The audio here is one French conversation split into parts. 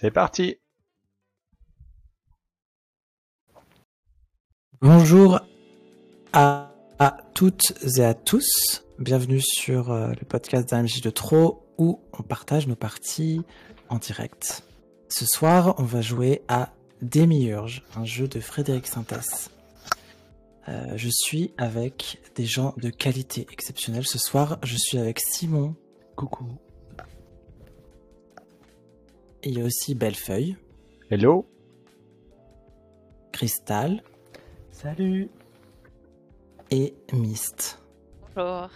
C'est parti Bonjour à, toutes et à tous. Bienvenue sur euh, le podcast d'AMJ de Trop où on partage nos parties en direct. Ce soir, on va jouer à Demiurge, un jeu de Frédéric Sintès. Euh, je suis avec des gens de qualité exceptionnelle. Ce soir, je suis avec Simon. Coucou. Il y a aussi Bellefeuille, Hello Cristal Salut. et Mist. Bonjour.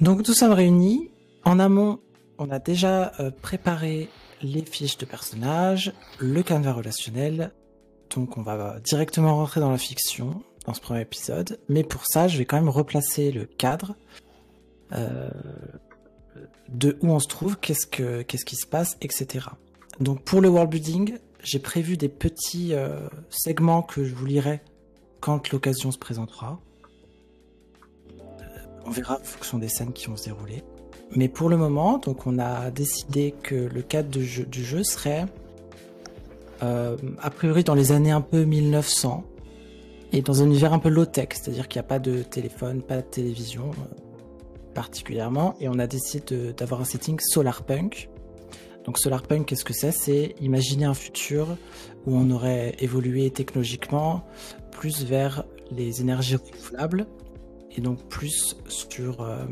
Donc nous sommes réunis. En amont, on a déjà euh, préparé les fiches de personnages, le canevas relationnel. Donc on va directement rentrer dans la fiction dans ce premier épisode. Mais pour ça, je vais quand même replacer le cadre euh, de où on se trouve, qu'est-ce que qu'est-ce qui se passe, etc. Donc pour le world building, j'ai prévu des petits euh, segments que je vous lirai quand l'occasion se présentera. On verra en fonction des scènes qui vont se dérouler. Mais pour le moment, donc on a décidé que le cadre du jeu serait euh, a priori dans les années un peu 1900 et dans un univers un peu low-tech, c'est-à-dire qu'il n'y a pas de téléphone, pas de télévision euh, particulièrement, et on a décidé d'avoir un setting solarpunk. Donc solarpunk, qu'est-ce que c'est? C'est imaginer un futur où on aurait évolué technologiquement plus vers les énergies renouvelables et donc plus sur euh,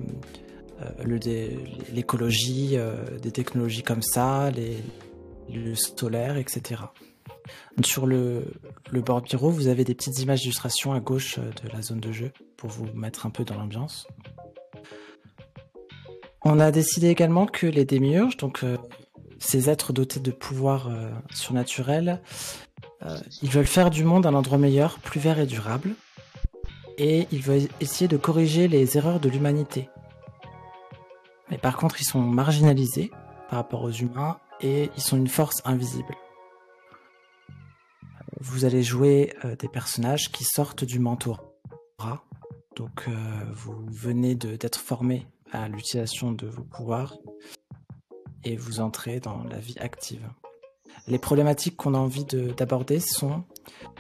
euh, l'écologie, euh, des technologies comme ça, les, le solaire, etc. Sur le, le board bureau, vous avez des petites images d'illustration à gauche de la zone de jeu pour vous mettre un peu dans l'ambiance. On a décidé également que les démiurges, donc euh, ces êtres dotés de pouvoirs euh, surnaturels, euh, ils veulent faire du monde un endroit meilleur, plus vert et durable et ils veulent essayer de corriger les erreurs de l'humanité. Mais par contre, ils sont marginalisés par rapport aux humains et ils sont une force invisible. Vous allez jouer des personnages qui sortent du mentorat. Donc, vous venez d'être formé à l'utilisation de vos pouvoirs et vous entrez dans la vie active. Les problématiques qu'on a envie de- d'aborder sont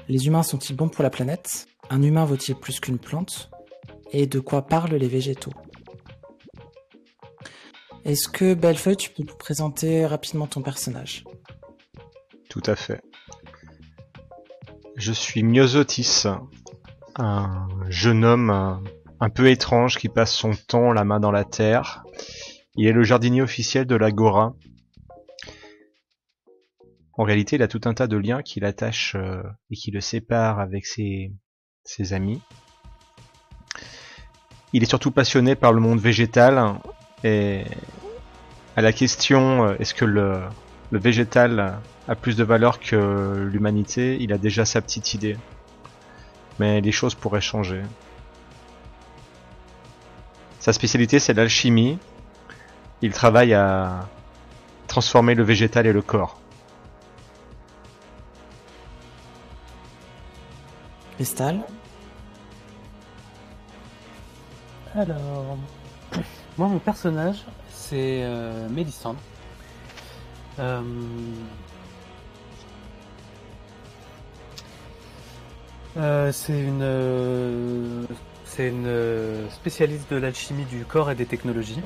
les humains sont-ils bons pour la planète? Un humain vaut-il plus qu'une plante? Et de quoi parlent les végétaux? Est-ce que Bellefeuille, tu peux nous présenter rapidement ton personnage? Tout à fait. Je suis Myosotis, un jeune homme un, peu étrange qui passe son temps la main dans la terre. Il est le jardinier officiel de l'Agora. En réalité, il a tout un tas de liens qui l'attachent euh, et qui le séparent avec ses, amis. Il est surtout passionné par le monde végétal et à la question euh, est-ce que le végétal a plus de valeur que l'humanité, il a déjà sa petite idée. Mais les choses pourraient changer. Sa spécialité, c'est l'alchimie. Il travaille à transformer le végétal et le corps. Cristal Alors, moi, mon personnage, c'est euh, Mélissandre. Euh, euh, c'est une, euh, c'est une euh, spécialiste de l'alchimie du corps et des technologies.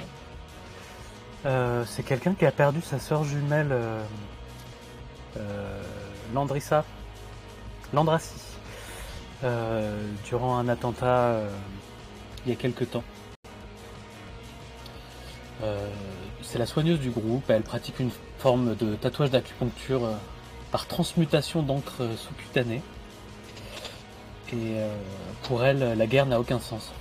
Euh, c'est quelqu'un qui a perdu sa sœur jumelle euh, Landrissa, Landrassi, durant un attentat il y a quelques temps. C'est la soigneuse du groupe, elle pratique une forme de tatouage d'acupuncture par transmutation d'encre sous-cutanée. Et euh, pour elle, la guerre n'a aucun sens.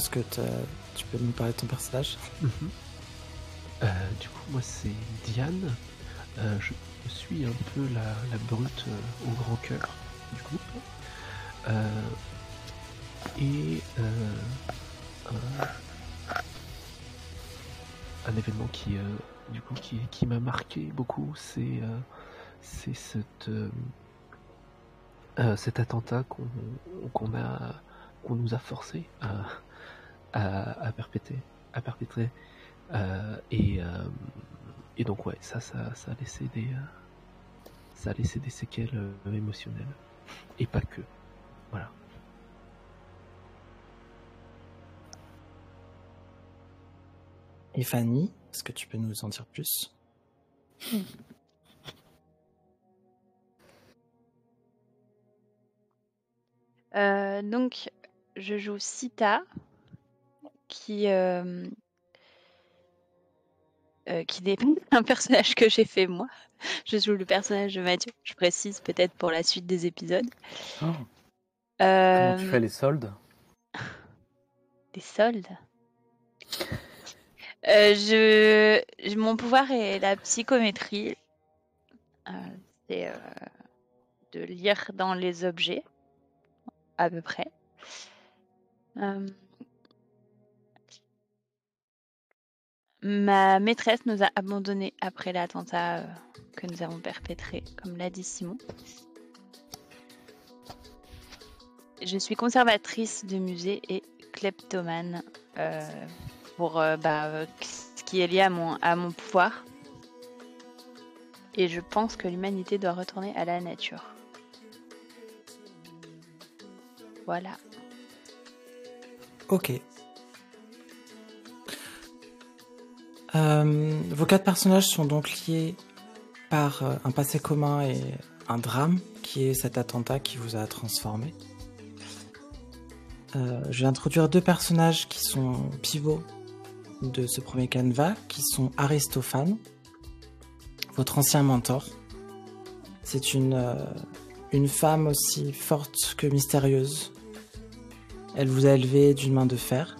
Est-ce que tu peux nous parler de ton personnage Euh, du coup, moi, c'est Diane. je suis un peu la, brute au grand cœur du groupe. et un événement qui, qui, m'a marqué beaucoup, c'est euh, cet attentat qu'on a qu'on nous a forcé à, à, perpétrer, à perpétrer. Euh, et, euh, et donc ouais, ça, ça, ça a laissé des ça a laissé des séquelles émotionnelles et pas que. Voilà. Et Fanny, est-ce que tu peux nous en dire plus? Euh, donc, je joue Sita, qui, euh, euh, qui n'est pas un personnage que j'ai fait moi. Je joue le personnage de Mathieu, je précise peut-être pour la suite des épisodes. Oh. Comment tu fais les soldes? Les soldes? Je... Mon pouvoir est la psychométrie. C'est de lire dans les objets à peu près. Ma maîtresse nous a abandonnés après l'attentat que nous avons perpétré, comme l'a dit Simon. Je suis conservatrice de musée et kleptomane pour bah, ce qui est lié à mon, à mon pouvoir. Et je pense que l'humanité doit retourner à la nature. Voilà. Ok. Euh, vos quatre personnages sont donc liés par euh, un passé commun et un drame qui est cet attentat qui vous a transformé. Euh, je vais introduire deux personnages qui sont pivots de ce premier canevas, qui sont Aristophane, votre ancien mentor. C'est une, une femme aussi forte que mystérieuse, elle vous a élevé d'une main de fer,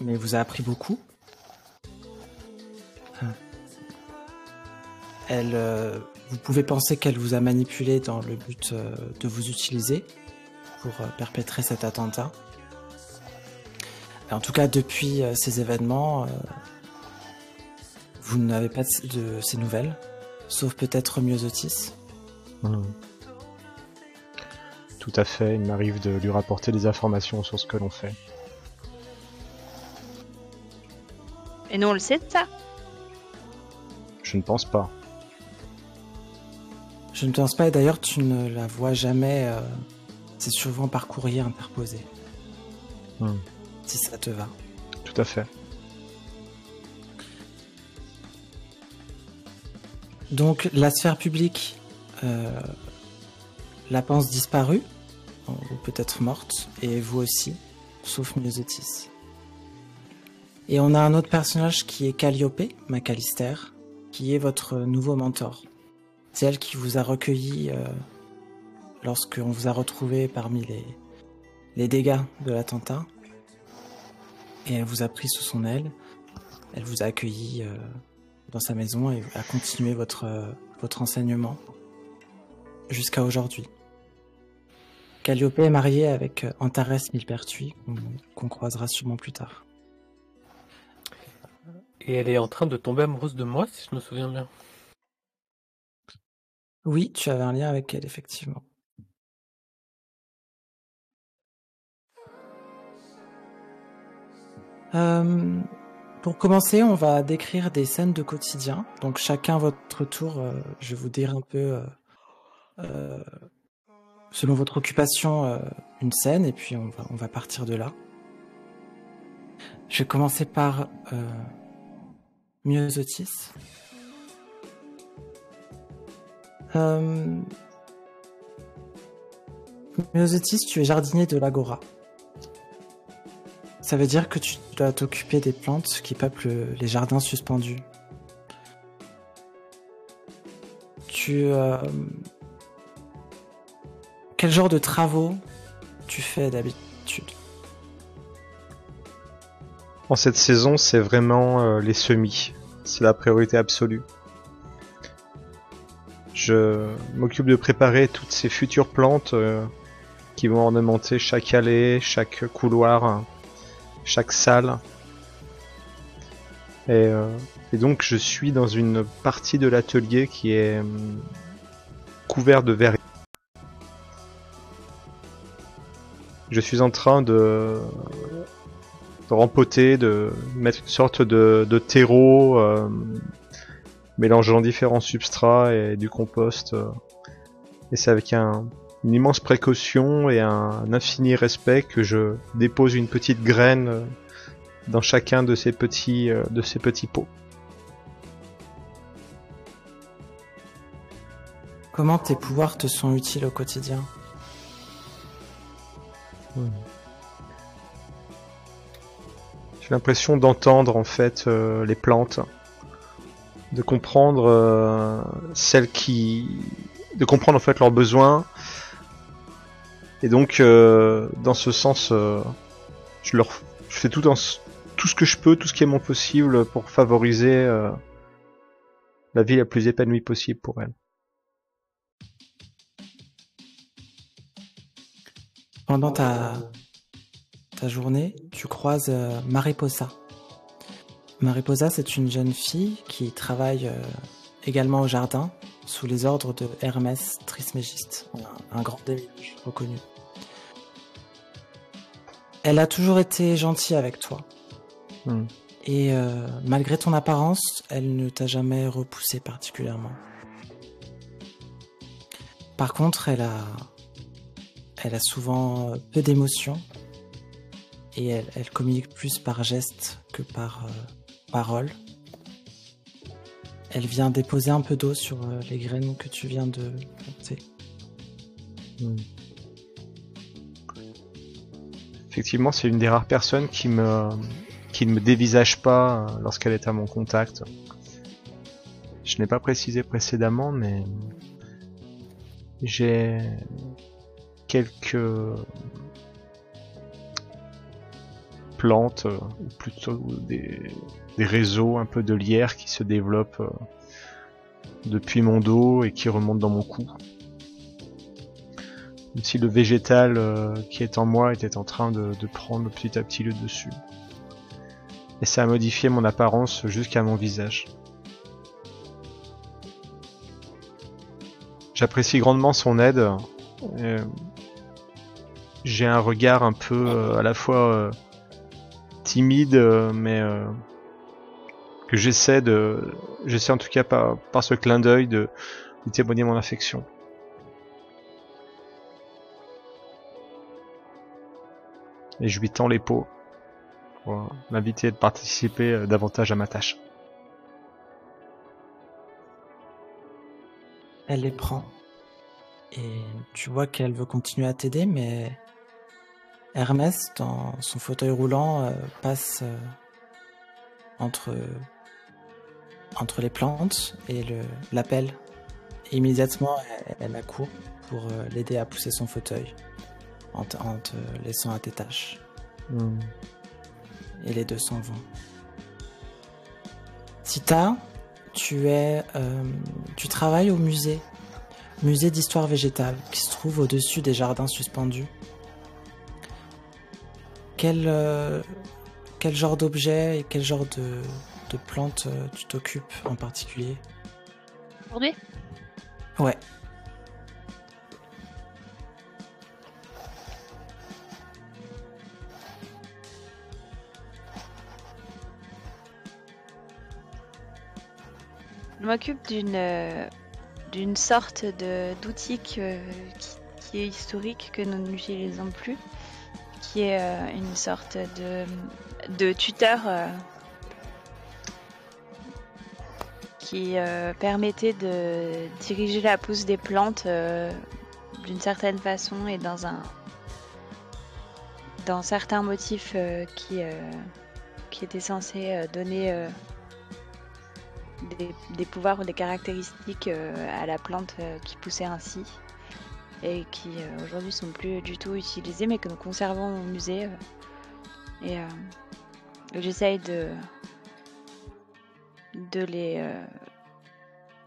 mais vous a appris beaucoup. Elle, euh, vous pouvez penser qu'elle vous a manipulé dans le but euh, de vous utiliser pour euh, perpétrer cet attentat. En tout cas, depuis ces événements, vous n'avez pas de ces nouvelles, sauf peut-être Myosotis. Mmh. Tout à fait, il m'arrive de lui rapporter des informations sur ce que l'on fait. Et nous on le sait de ça? Je ne pense pas. Je ne pense pas, et d'ailleurs tu ne la vois jamais. Euh, c'est souvent par courrier interposé. Hmm. Si ça te va. Tout à fait. Donc la sphère publique euh, la pense disparue, ou peut-être morte, et vous aussi, sauf Myosotis. Et on a un autre personnage qui est Calliope, Macalister, qui est votre nouveau mentor. C'est elle qui vous a recueilli euh, lorsqu'on vous a retrouvé parmi les, les dégâts de l'attentat. Et elle vous a pris sous son aile. Elle vous a accueilli euh, dans sa maison et a continué votre, euh, votre enseignement jusqu'à aujourd'hui. Calliope est mariée avec Antares Millepertuis, qu'on croisera sûrement plus tard. Et elle est en train de tomber amoureuse de moi, si je me souviens bien. Oui, tu avais un lien avec elle, effectivement. Euh, pour commencer, on va décrire des scènes de quotidien. Donc chacun votre tour, euh, je vais vous dire un peu selon votre occupation, euh, une scène, et puis on va, partir de là. Je vais commencer par euh, Myosotis. Euh, Myosotis, tu es jardinier de l'Agora. Ça veut dire que tu dois t'occuper des plantes qui peuplent les jardins suspendus. Tu, euh, quel genre de travaux tu fais d'habitude? En cette saison, c'est vraiment euh, les semis. C'est la priorité absolue. Je m'occupe de préparer toutes ces futures plantes euh, qui vont ornementer chaque allée, chaque couloir, chaque salle. Et, euh, et donc je suis dans une partie de l'atelier qui est couvert de verre. Je suis en train de, rempoter, de mettre une sorte de, terreau euh, mélangeant différents substrats et du compost. euh. et c'est avec un, une immense précaution et un, infini respect que je dépose une petite graine euh, dans chacun de ces petits, euh, de ces petits pots. Comment tes pouvoirs te sont utiles au quotidien? J'ai l'impression d'entendre en fait euh, les plantes, de comprendre euh, celles qui, de comprendre en fait leurs besoins. Et donc, euh, dans ce sens, euh, je leur, je fais tout, en, tout ce que je peux, tout ce qui est mon possible pour favoriser la vie la plus épanouie possible pour elles. Pendant ta, ta journée, tu croises euh, Mariposa. Mariposa, c'est une jeune fille qui travaille euh, également au jardin sous les ordres de Hermès Trismégiste, un, grand démiurge reconnu. Elle a toujours été gentille avec toi. Hmm. Et euh, malgré ton apparence, elle ne t'a jamais repoussé particulièrement. Par contre, elle a, elle a souvent euh, peu d'émotions et elle, elle communique plus par geste que par euh, parole. Elle vient déposer un peu d'eau sur euh, les graines que tu viens de planter. Effectivement, c'est une des rares personnes qui me, qui ne me dévisage pas euh, lorsqu'elle est à mon contact. Je n'ai pas précisé précédemment, mais j'ai quelques plantes, euh, ou plutôt des, des réseaux un peu de lierre qui se développent euh, depuis mon dos et qui remontent dans mon cou. Comme si le végétal euh, qui est en moi était en train de, prendre petit à petit le dessus. Et ça a modifié mon apparence jusqu'à mon visage. J'apprécie grandement son aide. J'ai un regard un peu euh, à la fois timide, mais que j'essaie de, j'essaie en tout cas par, par ce clin d'œil de, témoigner mon affection. Et je lui tends les pots pour m'inviter de participer euh, davantage à ma tâche. Elle les prend. Et tu vois qu'elle veut continuer à t'aider, mais Hermès, dans son fauteuil roulant, euh, passe euh, entre, entre les plantes et. Et immédiatement, elle, elle accourt pour euh, l'aider à pousser son fauteuil en te, en te laissant à tes tâches. Hmm. Et les deux s'en vont. Sita, tu es, euh, tu travailles au musée, musée d'histoire végétale, qui se trouve au-dessus des jardins suspendus. Quel, euh, quel genre d'objet et quel genre de, de plantes euh, tu t'occupes en particulier Aujourd'hui Ouais. Je m'occupe d'une euh, d'une sorte de d'outil que- qui, qui est historique que nous n'utilisons plus, qui est euh, une sorte de, de tuteur qui euh, permettait de diriger la pousse des plantes euh, d'une certaine façon et dans un dans certains motifs euh, qui qui étaient censés donner des, des pouvoirs ou des caractéristiques à la plante qui poussait ainsi et qui aujourd'hui sont plus du tout utilisés mais que nous conservons au musée et j'essaye de de les euh,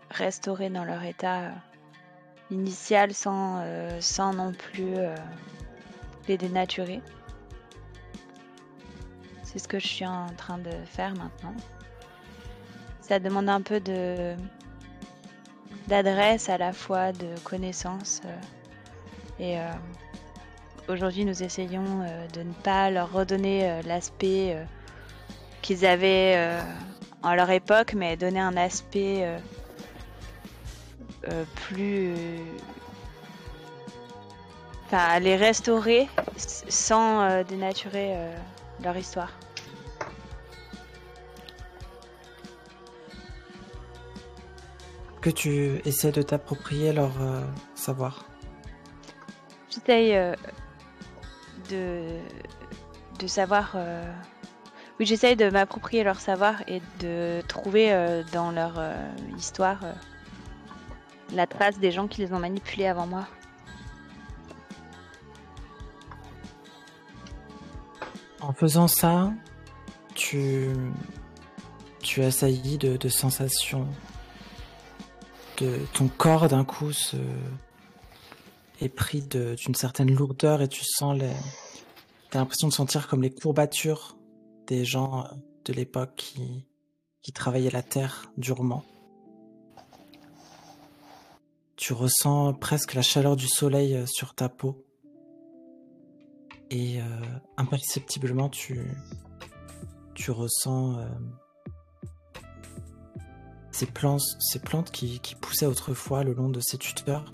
restaurer dans leur état euh, initiales sans, euh, sans non plus les dénaturer. C'est ce que je suis en train de faire maintenant. Ça demande un peu de d'adresse à la fois de connaissances et aujourd'hui nous essayons de ne pas leur redonner l'aspect qu'ils avaient en leur époque mais donner un aspect euh, euh, plus enfin les restaurer sans euh, dénaturer euh, leur histoire. Que tu essaies de t'approprier leur euh, savoir? J'essaye euh, de, de savoir. euh, Oui, j'essaye de m'approprier leur savoir et de trouver euh, dans leur euh, histoire euh, la trace des gens qui les ont manipulés avant moi. En faisant ça, tu, tu assaillis de, sensations. De, ton corps d'un coup se, est pris d'une certaine lourdeur et tu sens les. T'as l'impression de sentir comme les courbatures des gens euh, de l'époque qui, travaillaient la terre durement. Tu ressens presque la chaleur du soleil euh, sur ta peau. Et euh, imperceptiblement, tu, ressens ces plantes, qui poussaient autrefois le long de ces tuteurs,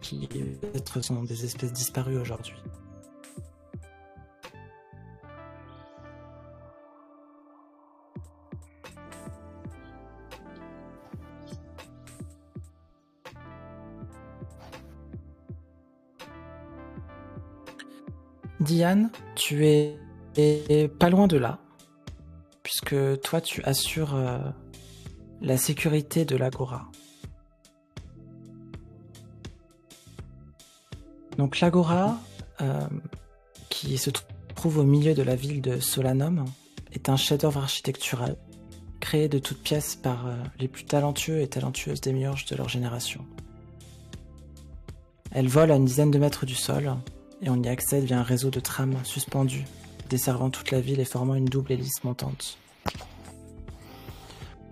qui peut-être sont des espèces disparues aujourd'hui. Diane, tu es, pas loin de là, puisque toi tu assures euh, la sécurité de l'Agora. Donc l'Agora, euh, qui se tr- trouve au milieu de la ville de Solanum, est un chef-d'œuvre architectural créé de toutes pièces par euh, les plus talentueux et talentueuses démiurges de leur génération. Elle vole à une dizaine de mètres du sol et on y accède via un réseau de trams suspendus, desservant toute la ville et formant une double hélice montante.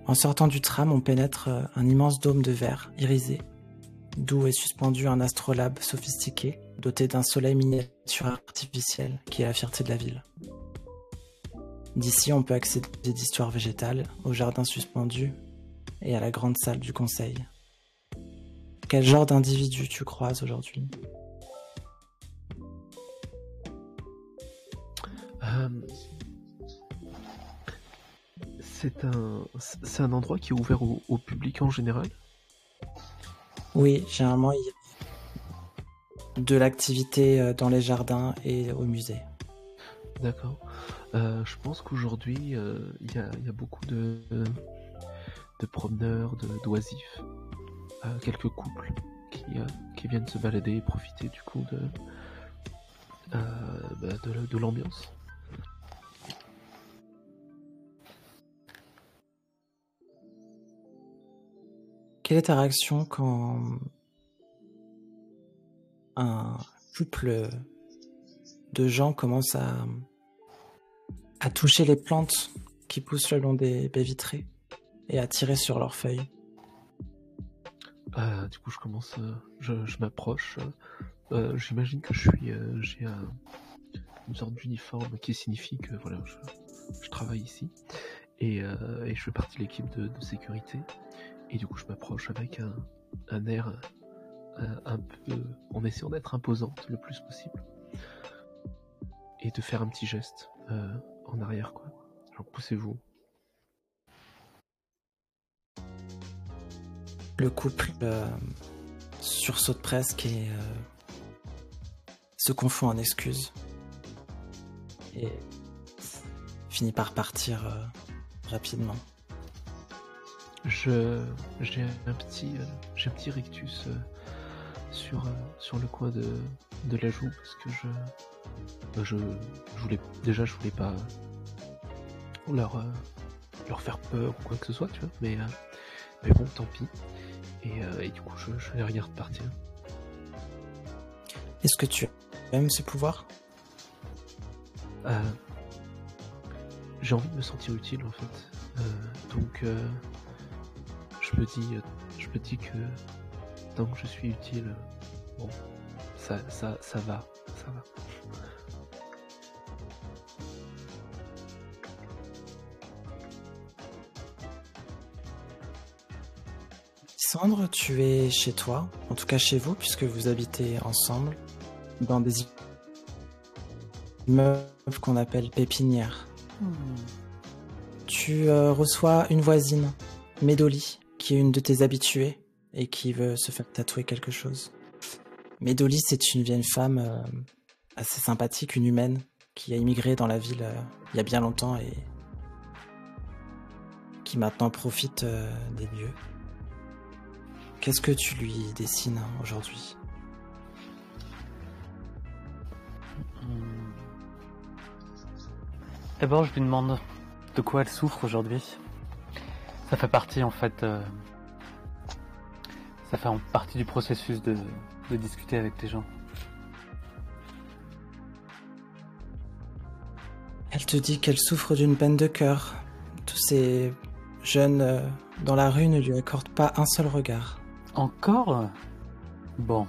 En sortant du tram, on pénètre euh, un immense dôme de verre irisé, d'où est suspendu un astrolabe sophistiqué, doté d'un soleil miniature artificiel qui est la fierté de la ville. D'ici, on peut accéder d'histoires végétales, au jardin suspendu et à la grande salle du conseil. Quel genre d'individu tu croises aujourd'hui? Euh, c'est un, c'est un endroit qui est ouvert au, au public en général? Oui, généralement, il y a de l'activité euh, dans les jardins et au musée. D'accord. Euh, je pense qu'aujourd'hui, euh, il y, a, il y a beaucoup de, de promeneurs, de- d'oisifs, euh, quelques couples qui, qui viennent se balader et profiter du coup de, bah, de, de l'ambiance. Quelle est ta réaction quand un couple de gens commence à, toucher les plantes qui poussent le long des baies vitrées et à tirer sur leurs feuilles? Euh, du coup, je commence, euh, je, m'approche. Euh, J'imagine que je suis, euh, j'ai un- une sorte d'uniforme qui signifie que voilà, je, travaille ici et, euh, je fais partie de l'équipe de sécurité. Et du coup, je m'approche avec un, un air euh, un peu, en essayant d'être imposante le plus possible et de faire un petit geste euh, en arrière, quoi. Genre, poussez-vous. Le couple euh, sursaute presque et euh, se confond en excuses. Et finit par partir rapidement. Je j'ai un petit euh, j'ai un petit rictus euh, sur euh, sur le coin de de la joue parce que je je, je voulais déjà je voulais pas leur leur faire peur ou quoi que ce soit tu vois mais mais bon tant pis et, euh, et du coup, je, je vais rien repartir. Est-ce que tu aimes ce pouvoir Euh, J'ai envie de me sentir utile en fait. Euh, donc, euh, je me dis, euh, je me dis que tant que je suis utile, euh, bon, ça, ça, ça va, ça va. Sandre, tu es chez toi, en tout cas chez vous, puisque vous habitez ensemble, dans des immeubles qu'on appelle pépinières. Tu euh, reçois une voisine, Médoli, qui est une de tes habituées et qui veut se faire tatouer quelque chose. Médoli, c'est une vieille femme euh, assez sympathique, une humaine, qui a immigré dans la ville euh, il y a bien longtemps et qui maintenant profite euh, des lieux. Qu'est-ce que tu lui dessines aujourd'hui? D'abord, je lui demande de quoi elle souffre aujourd'hui. Ça fait partie, en fait, euh, ça fait partie du processus de, de discuter avec les gens. Elle te dit qu'elle souffre d'une peine de cœur. Tous ces jeunes euh, dans la rue ne lui accordent pas un seul regard. Encore? Bon.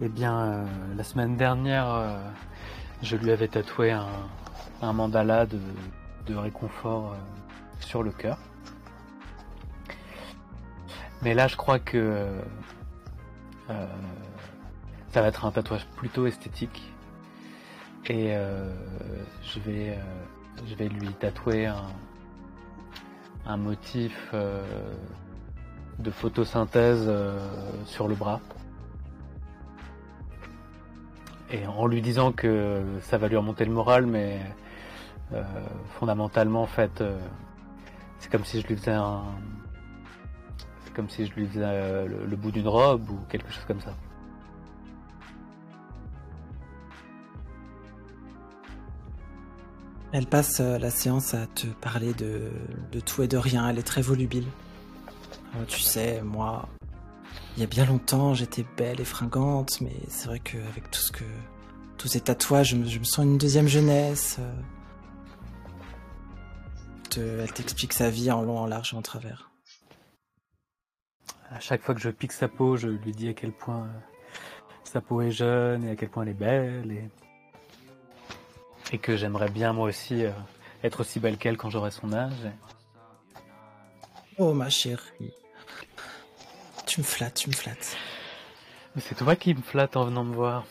Eh bien, euh, la semaine dernière, euh, je lui avais tatoué un, un mandala de, de réconfort sur le cœur. Mais là, je crois que euh, ça va être un tatouage plutôt esthétique. Et euh, je, vais, euh, je vais lui tatouer un, un motif de photosynthèse sur le bras. Et en lui disant que ça va lui remonter le moral, mais fondamentalement, en fait, c'est comme si je lui faisais. C'est comme si je lui faisais euh, le, bout d'une robe ou quelque chose comme ça. Elle passe euh, la séance à te parler de, de tout et de rien. Elle est très volubile. Euh, tu sais, moi, il y a bien longtemps, j'étais belle et fringante, mais c'est vrai qu'avec tout ce que. tous ces tatouages, je je me sens une deuxième jeunesse. Te- elle t'explique sa vie en long, en large et en travers. À chaque fois que je pique sa peau, je lui dis à quel point euh, sa peau est jeune et à quel point elle est belle et, et que j'aimerais bien moi aussi euh, être aussi belle qu'elle quand j'aurai son âge. Oh ma chérie. Tu me flattes, tu me flattes. Mais c'est toi qui me flatte en venant me voir.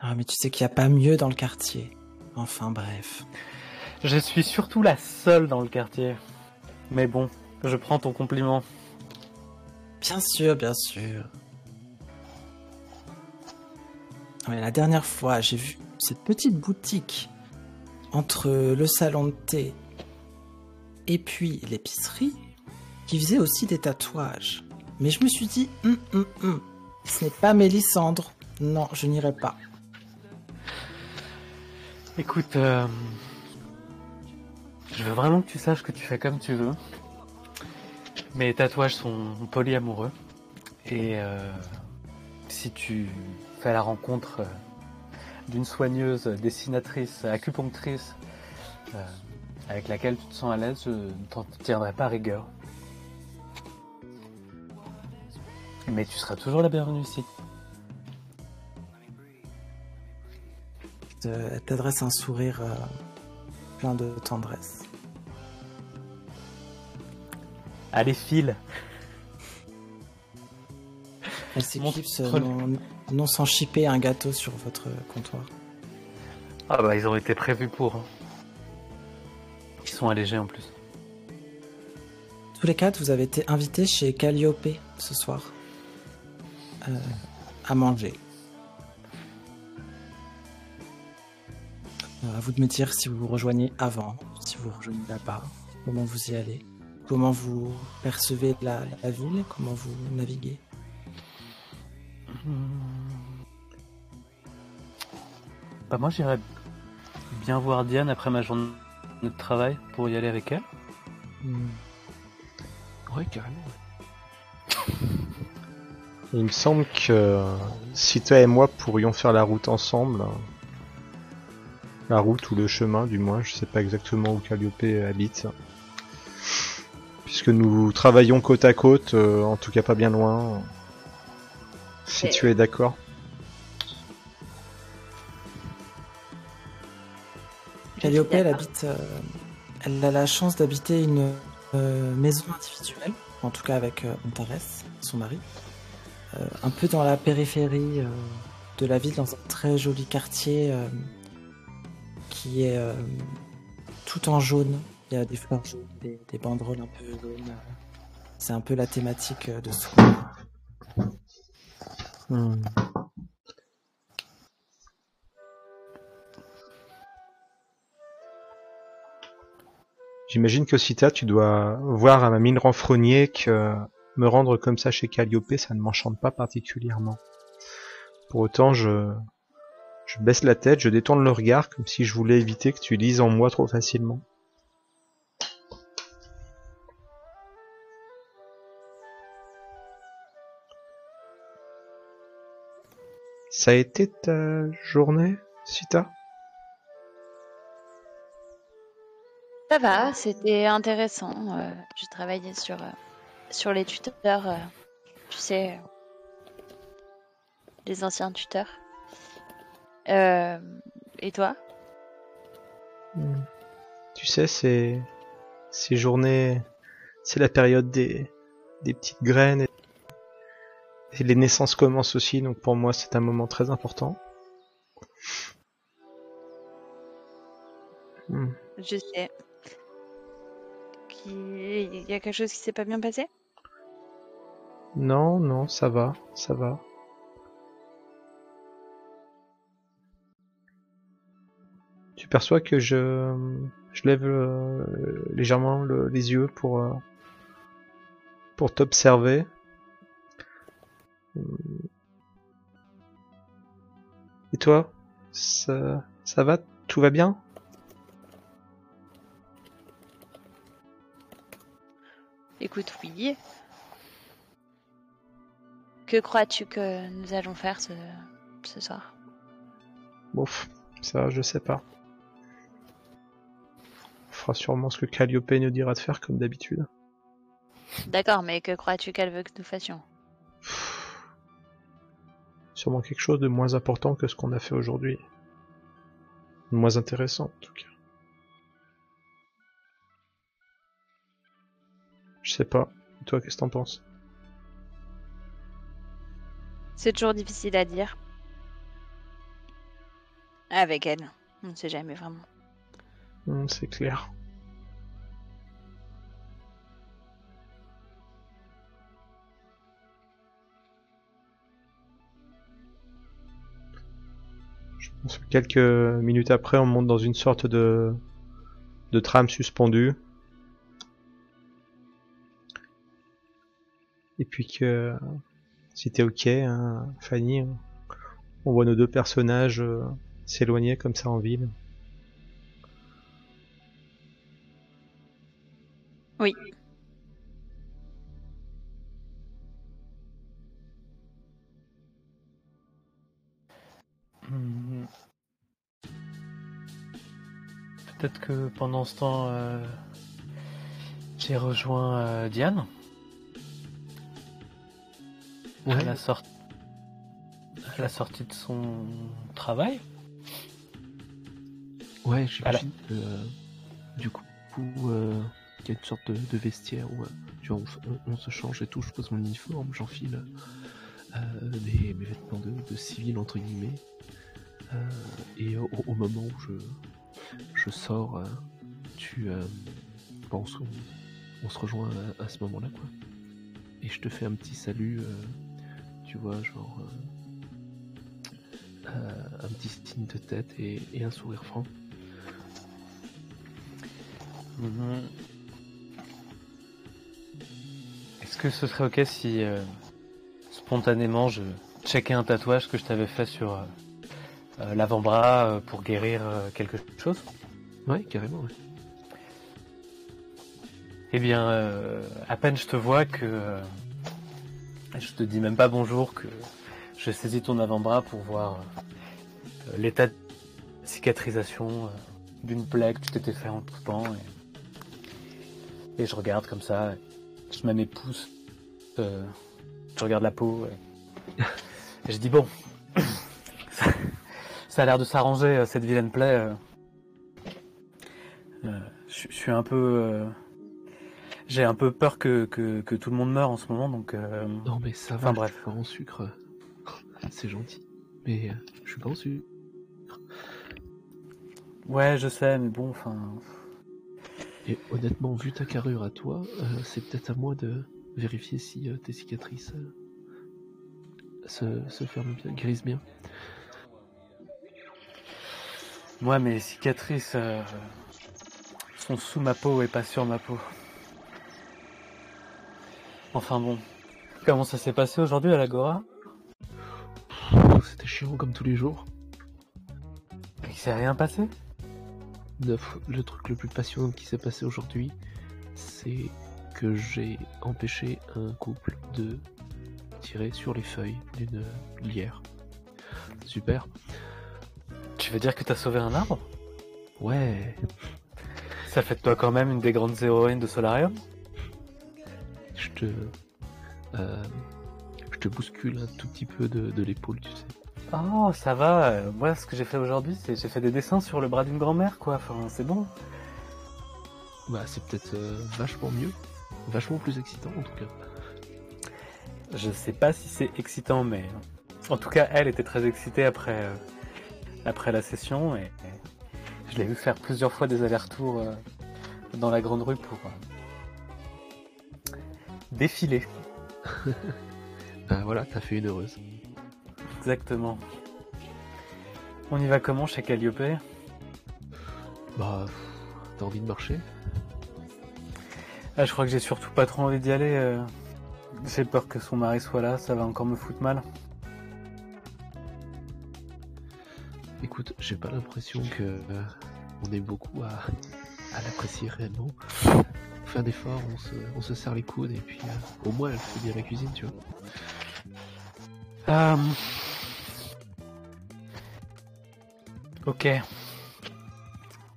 Ah, mais tu sais qu'il n'y a pas mieux dans le quartier. Enfin bref. Je suis surtout la seule dans le quartier. Mais bon, je prends ton compliment. Bien sûr, bien sûr. Ouais, la dernière fois, j'ai vu cette petite boutique entre le salon de thé et puis l'épicerie qui faisait aussi des tatouages. Mais je me suis dit, hum, hum, hum, ce n'est pas Mélissandre. Non, je n'irai pas. Écoute, euh, je veux vraiment que tu saches que tu fais comme tu veux. Mes tatouages sont polyamoureux. Et euh, si tu fais la rencontre euh, d'une soigneuse, dessinatrice, acupunctrice, avec laquelle tu te sens à l'aise, je ne t'en tiendrai pas rigueur. Mais tu seras toujours la bienvenue ici. Te- Elle t'adresse un sourire euh, plein de tendresse. Allez, file Elle s'éclipse non sans chipper un gâteau sur votre comptoir. Ah bah ils ont été prévus pour. hein. Ils sont allégés en plus. Tous les quatre, vous avez été invités chez Calliope ce soir euh, à manger. À vous de me dire si vous vous rejoignez avant, si vous rejoignez là-bas, comment vous y allez, comment vous percevez la, la ville, comment vous naviguez. Bah moi j'irais bien voir Diane après ma journée de travail pour y aller avec elle. Hmm. Ouais, carrément. Il me semble que si toi et moi pourrions faire la route ensemble, la route ou le chemin du moins, je sais pas exactement où Calliope habite, puisque nous travaillons côte à côte, euh, en tout cas pas bien loin. Si Et- tu es d'accord. Calliope, elle habite, euh, elle a la chance d'habiter une euh, maison individuelle, en tout cas avec euh, Antares, son mari, euh, un peu dans la périphérie euh, de la ville, dans un très joli quartier euh, qui est euh, tout en jaune. Il y a des fleurs jaunes, des, banderoles un peu jaunes. C'est un peu la thématique euh, de ce Hmm. J'imagine que Sita, tu dois voir à ma mine renfrognée que me rendre comme ça chez Calliope, ça ne m'enchante pas particulièrement. Pour autant, je, je baisse la tête, je détourne le regard comme si je voulais éviter que tu lises en moi trop facilement. Ça a été ta journée, Sita? Ça va, c'était intéressant. euh, J'ai travaillé sur, euh, sur les tuteurs, euh, tu sais, euh, les anciens tuteurs. Euh, et toi? Hmm. Tu sais, c'est ces journées, c'est la période des, des petites graines et, et les naissances commencent aussi, donc pour moi c'est un moment très important. Hmm. Je sais. Il y a quelque chose qui s'est pas bien passé? Non, non, ça va, ça va. Perçois que je, je lève euh, légèrement le- les yeux pour, euh, pour t'observer. Hum. Et toi, ça, ça va? Tout va bien? Écoute, oui. Que crois-tu que nous allons faire ce, ce soir? Bouf, ça je sais pas. Fera sûrement ce que Calliope nous dira de faire comme d'habitude. D'accord, mais que crois-tu qu'elle veut que nous fassions? Sûrement quelque chose de moins important que ce qu'on a fait aujourd'hui. Moins intéressant en tout cas. Je sais pas. Et toi, qu'est-ce que t'en penses? C'est toujours difficile à dire. Avec elle, on ne sait jamais vraiment. Hmm, C'est clair. Quelques minutes après, on monte dans une sorte de, de tram suspendu. Et puis que, si t'es ok, hein, Fanny, on voit nos deux personnages euh, s'éloigner comme ça en ville. Oui. Peut-être que pendant ce temps, euh, j'ai rejoint euh, Diane à, la sort- à la sortie de son travail. Ouais, Voilà. j'imagine que euh, du coup, il y a une sorte de, de vestiaire où tu vois, on, se- on- on se change et tout. Je pose mon uniforme, j'enfile mes, vêtements de, de civil entre guillemets. Et au, au moment où je, je sors, euh, tu, euh, bon, on, se, on rejoint à, à ce moment-là, quoi. Et je te fais un petit salut, euh, tu vois, genre euh, euh, un petit signe de tête et, un sourire franc. Mhm. Est-ce que ce serait ok si euh, spontanément je checkais un tatouage que je t'avais fait sur euh, euh, l'avant-bras euh, pour guérir euh, quelque chose? Ouais, carrément, ouais. Eh bien, euh, à peine je te vois que euh, je te dis même pas bonjour que je saisis ton avant-bras pour voir euh, l'état de cicatrisation d'une plaie que tu t'étais fait en coupant et, et je regarde comme ça, je mets mes pouces, je regarde la peau et, et je dis bon, ça, ça a l'air de s'arranger cette vilaine plaie. Je suis un peu euh, j'ai un peu peur que, que, que tout le monde meure en ce moment, donc euh, Non, mais ça Enfin, va, bref. je suis pas en sucre. C'est gentil. Mais euh, je suis pas en sucre. ouais, je sais, mais bon, enfin, Et honnêtement, vu ta carrure à toi, euh, c'est peut-être à moi de vérifier si euh, tes cicatrices se, se ferment bien, guérissent bien. moi, mes cicatrices sont sous ma peau et pas sur ma peau. Enfin bon, comment ça s'est passé aujourd'hui à l'Agora? C'était chiant comme tous les jours. Il s'est rien passé? Le truc le plus passionnant qui s'est passé aujourd'hui, c'est que j'ai empêché un couple de tirer sur les feuilles d'une lierre. Super. Tu veux dire que t'as sauvé un arbre? Ouais. Ça fait de toi quand même une des grandes héroïnes de Solarium Je te. euh, je te bouscule un tout petit peu de, de l'épaule, tu sais. Oh, ça va. Moi, ce que j'ai fait aujourd'hui, c'est j'ai fait des dessins sur le bras d'une grand-mère, quoi. Enfin, c'est bon. Bah, c'est peut-être euh, vachement mieux. Vachement plus excitant en tout cas. Je sais pas si c'est excitant, mais en tout cas, elle était très excitée après, euh, après la session et je l'ai vu faire plusieurs fois des allers-retours euh, dans la grande rue pour euh, défiler. Bah voilà, t'as fait une heureuse. Exactement. On y va comment chez Calliope? Bah, t'as envie de marcher? Ah, Je crois que j'ai surtout pas trop envie d'y aller. euh. J'ai peur que son mari soit là, ça va encore me foutre mal. Écoute, j'ai pas l'impression que euh, on ait beaucoup à, à l'apprécier réellement. On fait un effort, on se, on se serre les coudes et puis euh, au moins elle fait bien la cuisine, tu vois. Euh, Ok.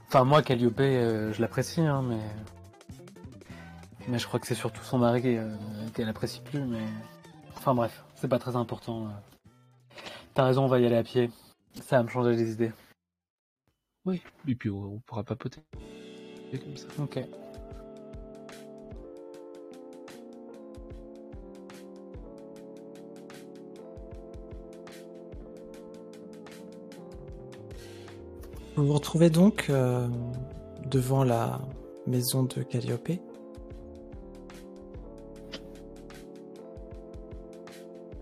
Enfin, moi, Calliope, euh, je l'apprécie, hein, mais. Mais je crois que c'est surtout son mari euh, qu'elle apprécie plus, mais. Enfin, bref, c'est pas très important. T'as raison, on va y aller à pied. Ça va me changer les idées. Oui, et puis on, on pourra papoter. Et comme ça. Ok. Vous vous retrouvez donc euh, devant la maison de Calliope.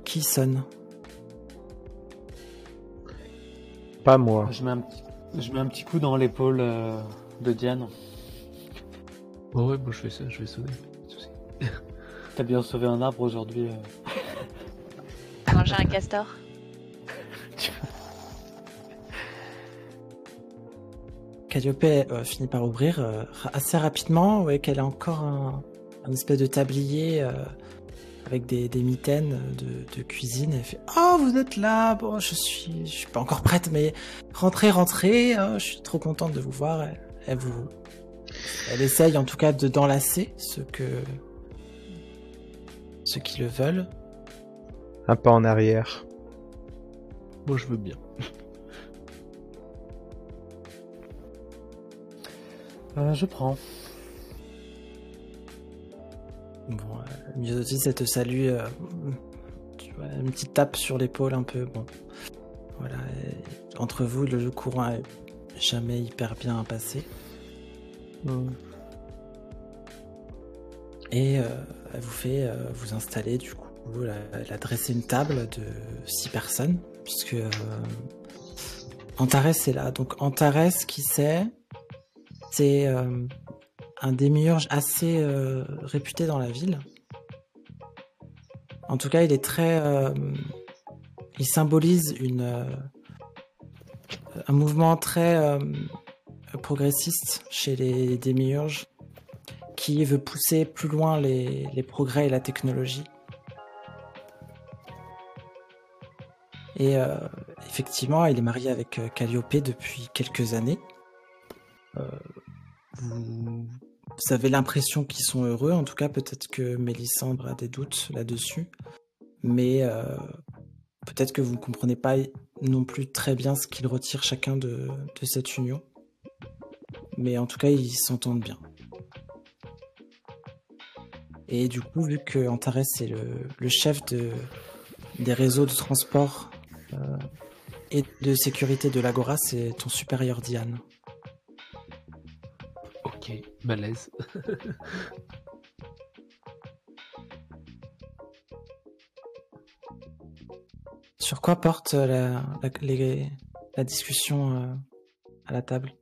Qui sonne? Pas moi. Je mets un petit, je mets un petit coup dans l'épaule euh, de Diane. Ouais, moi je fais ça, je vais souci. T'as bien sauvé un arbre aujourd'hui. euh. Manger un castor Calliope euh, finit par ouvrir euh, assez rapidement, ouais, qu'elle a encore un, un espèce de tablier euh, avec des, des mitaines de, de cuisine. Elle fait Oh, vous êtes là Bon, je suis, je suis pas encore prête, mais rentrez, rentrez. hein, je suis trop contente de vous voir. Elle, elle vous, elle essaye en tout cas de d'enlacer ceux que ceux qui le veulent. Un pas en arrière. Moi je veux bien. Euh, je prends. Bon, euh, Myosotis, elle te salue. euh, tu vois, une petite tape sur l'épaule un peu. Bon, voilà. et entre vous, le jeu courant est jamais hyper bien passé. Et euh, elle vous fait euh, vous installer du coup. Elle a, elle a dressé une table de six personnes, puisque euh, Antares est là. Donc Antares, qui c'est? C'est un démiurge assez euh, réputé dans la ville. En tout cas, il est très. euh, il symbolise euh, un mouvement très progressiste chez les démiurges. qui veut pousser plus loin les, les progrès et la technologie. Et effectivement, il est marié avec Calliope depuis quelques années. Vous avez l'impression qu'ils sont heureux, en tout cas peut-être que Mélissandre a des doutes là-dessus. Mais euh, peut-être que vous ne comprenez pas non plus très bien ce qu'ils retirent chacun de, cette union. Mais en tout cas, ils s'entendent bien. Et du coup, vu que Antares est le, chef de, des réseaux de transport euh, et de sécurité de l'Agora, c'est ton supérieur Diane. Ok, malaise. Sur quoi porte la, la, les- la discussion euh, à la table?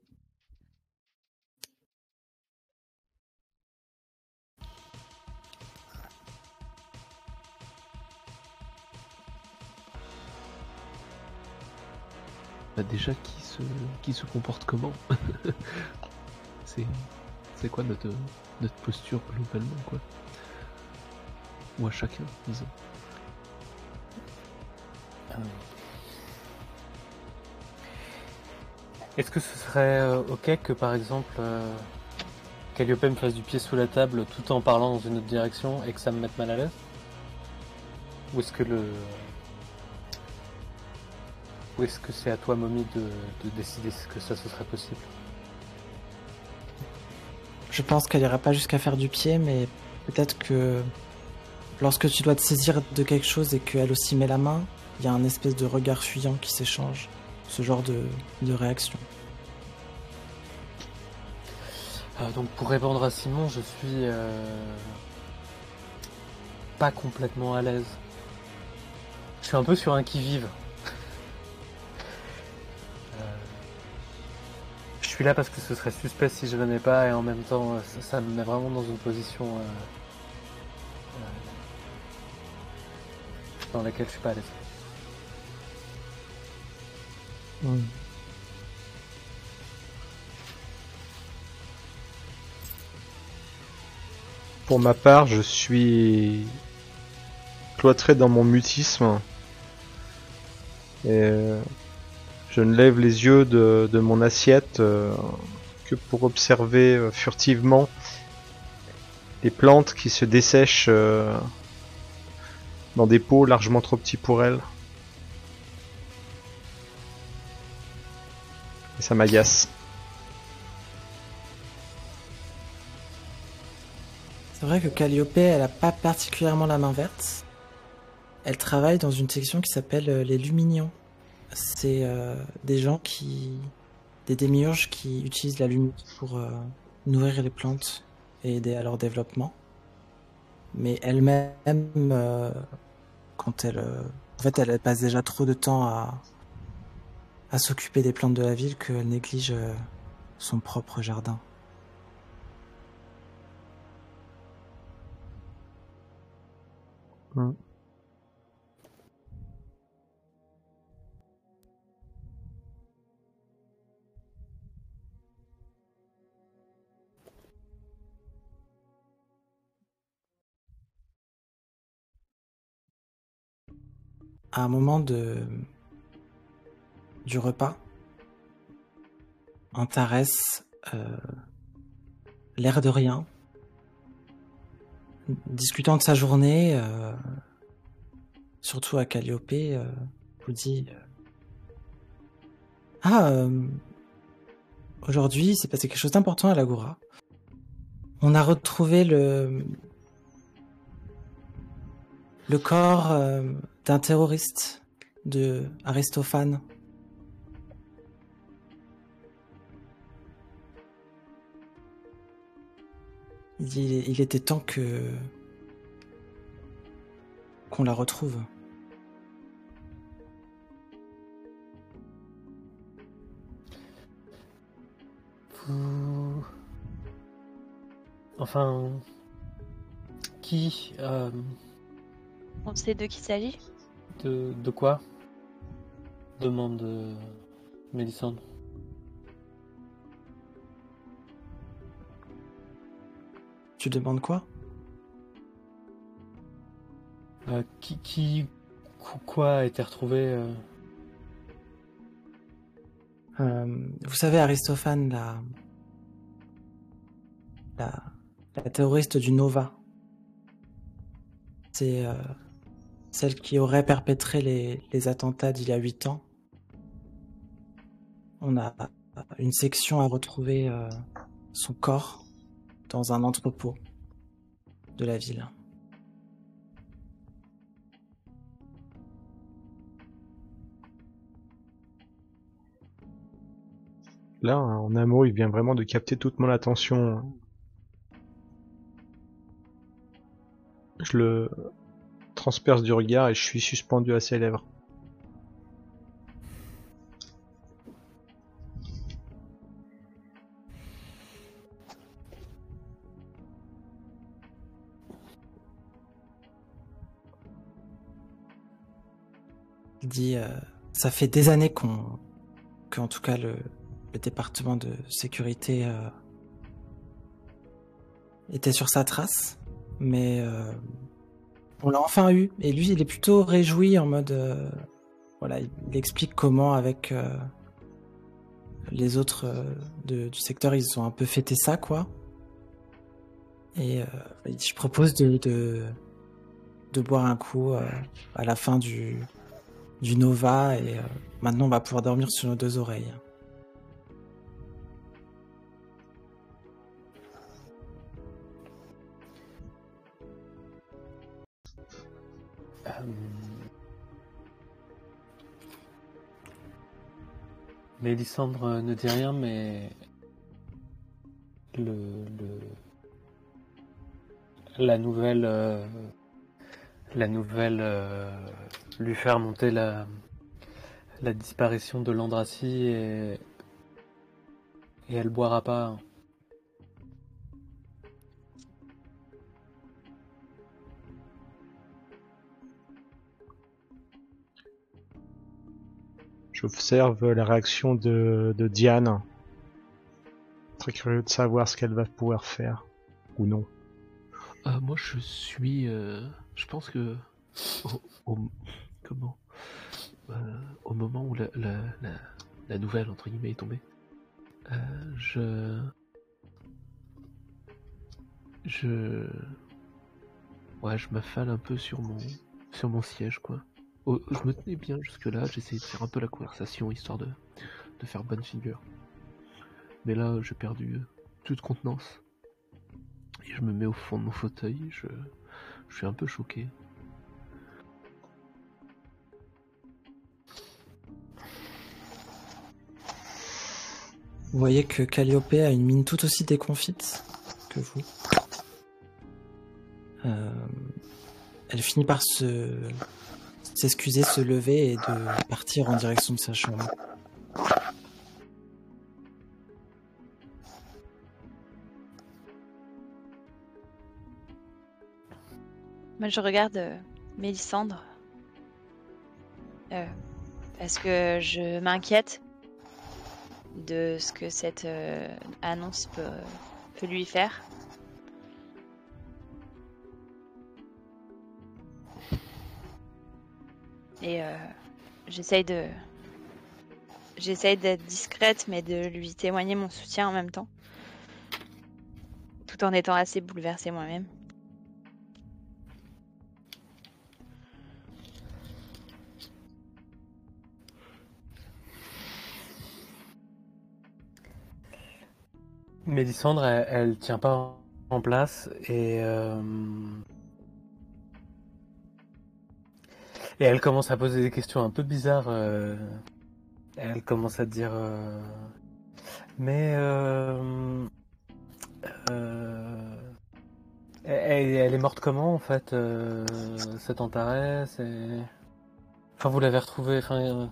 Bah, déjà, qui se, qui se comporte comment? C'est c'est quoi notre, notre posture globalement, quoi Ou à chacun, disons. Euh. Est-ce que ce serait euh, ok que par exemple euh, Calliope me fasse du pied sous la table tout en parlant dans une autre direction et que ça me mette mal à l'aise Ou est-ce que le. Ou est-ce que c'est à toi, Mommy, de, de décider que ça ce serait possible Je pense qu'elle ira pas jusqu'à faire du pied, mais peut-être que lorsque tu dois te saisir de quelque chose et qu'elle aussi met la main, il y a un espèce de regard fuyant qui s'échange. Ce genre de, de réaction. Euh, donc pour répondre à Simon, je suis euh, pas complètement à l'aise. Je suis un peu sur un qui-vive. Suis là parce que ce serait suspect si je venais pas et en même temps euh, ça, ça me met vraiment dans une position euh, euh, dans laquelle je suis pas à l'aise. Pour ma part, je suis cloîtré dans mon mutisme. Et euh, je ne lève les yeux de, mon assiette euh, que pour observer euh, furtivement les plantes qui se dessèchent euh, dans des pots largement trop petits pour elles. Et ça m'agace. C'est vrai que Calliope, elle a pas particulièrement la main verte. Elle travaille dans une section qui s'appelle les Luminions. C'est euh, des gens qui. des démiurges qui utilisent la lumière pour euh, nourrir les plantes et aider à leur développement. Mais elle-même, euh, quand elle. euh, en fait, elle passe déjà trop de temps à. à s'occuper des plantes de la ville qu'elle néglige euh, son propre jardin. Un moment de du repas, Antares, euh, l'air de rien, discutant de sa journée, euh, surtout à Calliope, euh, vous dit Ah, aujourd'hui, c'est passé quelque chose d'important à l'Agora. On a retrouvé le le corps euh, d'un terroriste de Aristophane. Il, était temps que qu'on la retrouve. Enfin... Qui euh, On sait de qui il s'agit de, de quoi? Demande euh, Mélissandre. Tu demandes quoi? Euh, qui, qui, qu- quoi a été retrouvé euh, Euh, Vous savez, Aristophane, la... la, la terroriste du Nova, c'est euh, celle qui aurait perpétré les, attentats d'il y a huit ans. On a une section à retrouver euh, son corps dans un entrepôt de la ville. Là, en un mot, il vient vraiment de capter toute mon attention. Je le transperce du regard et je suis suspendu à ses lèvres. Dit euh, ça fait des années qu'on que en tout cas le, le département de sécurité euh, était sur sa trace, mais euh, on l'a enfin eu. Et lui, il est plutôt réjoui en mode euh, voilà, il, explique comment avec euh, les autres euh, du secteur ils ont un peu fêté ça quoi. Et dit, je propose de, de boire un coup à la fin du du Nova et maintenant on va pouvoir dormir sur nos deux oreilles. Mélissandre ne dit rien, mais le, le la nouvelle euh, la nouvelle euh, lui faire monter la la disparition de l'Andracy et et elle boira pas. J'observe la réaction de, Diane. Très curieux de savoir ce qu'elle va pouvoir faire. Ou non. Euh, moi, je suis. euh, je pense que. Comment Euh, Au moment où la, la, la, la nouvelle, entre guillemets, est tombée, je. Je. Ouais, je m'affale un peu sur mon, sur mon siège, quoi. Oh, je me tenais bien jusque-là, j'essayais de faire un peu la conversation, histoire de, faire bonne figure. Mais là, j'ai perdu euh, toute contenance. Et je me mets au fond de mon fauteuil, je, je suis un peu choqué. Vous voyez que Calliope a une mine tout aussi déconfite que vous. Euh, elle finit par se s'excuser, se lever et de partir en direction de sa chambre. Moi, je regarde euh, Mélissandre. Euh, parce que je m'inquiète de ce que cette euh, annonce peut, peut lui faire? Et euh, j'essaye de. J'essaye d'être discrète, mais de lui témoigner mon soutien en même temps. Tout en étant assez bouleversée moi-même. Mélissandre, elle, elle tient pas en place et euh, et elle commence à poser des questions un peu bizarres. euh, elle commence à dire, euh, mais euh, elle, est morte comment en fait Cet entaré, c'est, enfin vous l'avez retrouvée, enfin,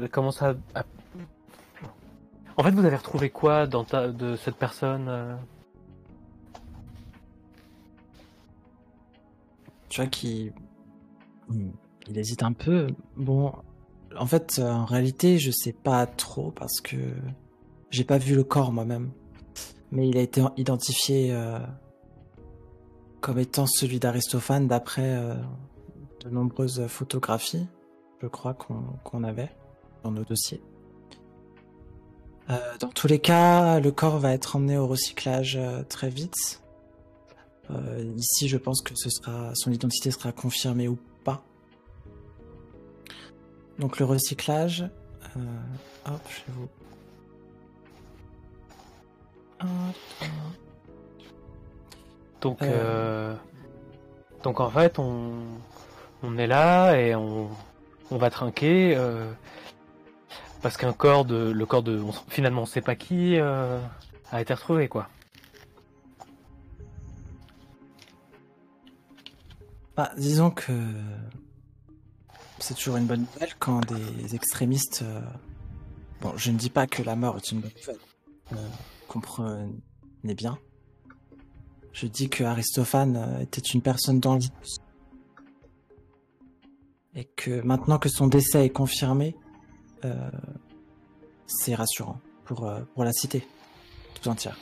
elle commence à, à en fait, vous avez retrouvé quoi dans ta, de cette personne Tu vois qu'il il hésite un peu. Bon, en fait, en réalité, je sais pas trop parce que j'ai pas vu le corps moi-même. mais il a été identifié euh, comme étant celui d'Aristophane d'après euh, de nombreuses photographies, je crois, qu'on qu'on avait dans nos dossiers. Euh, dans tous les cas, le corps va être emmené au recyclage euh, très vite. Euh, ici, je pense que son identité sera confirmée ou pas. Donc le recyclage, euh, hop, je vais vous. Donc, Euh. euh, donc en fait, on, on est là et on, on va trinquer euh, parce qu'un corps de, le corps de, on- finalement, on sait pas qui euh, a été retrouvé quoi. Bah, disons que c'est toujours une bonne nouvelle quand des extrémistes. euh, Bon, je ne dis pas que la mort est une bonne nouvelle. Euh, comprenez bien. Je dis que Aristophane euh, était une personne dangereuse. Et que maintenant que son décès est confirmé, euh, c'est rassurant pour, euh, pour la cité tout entière.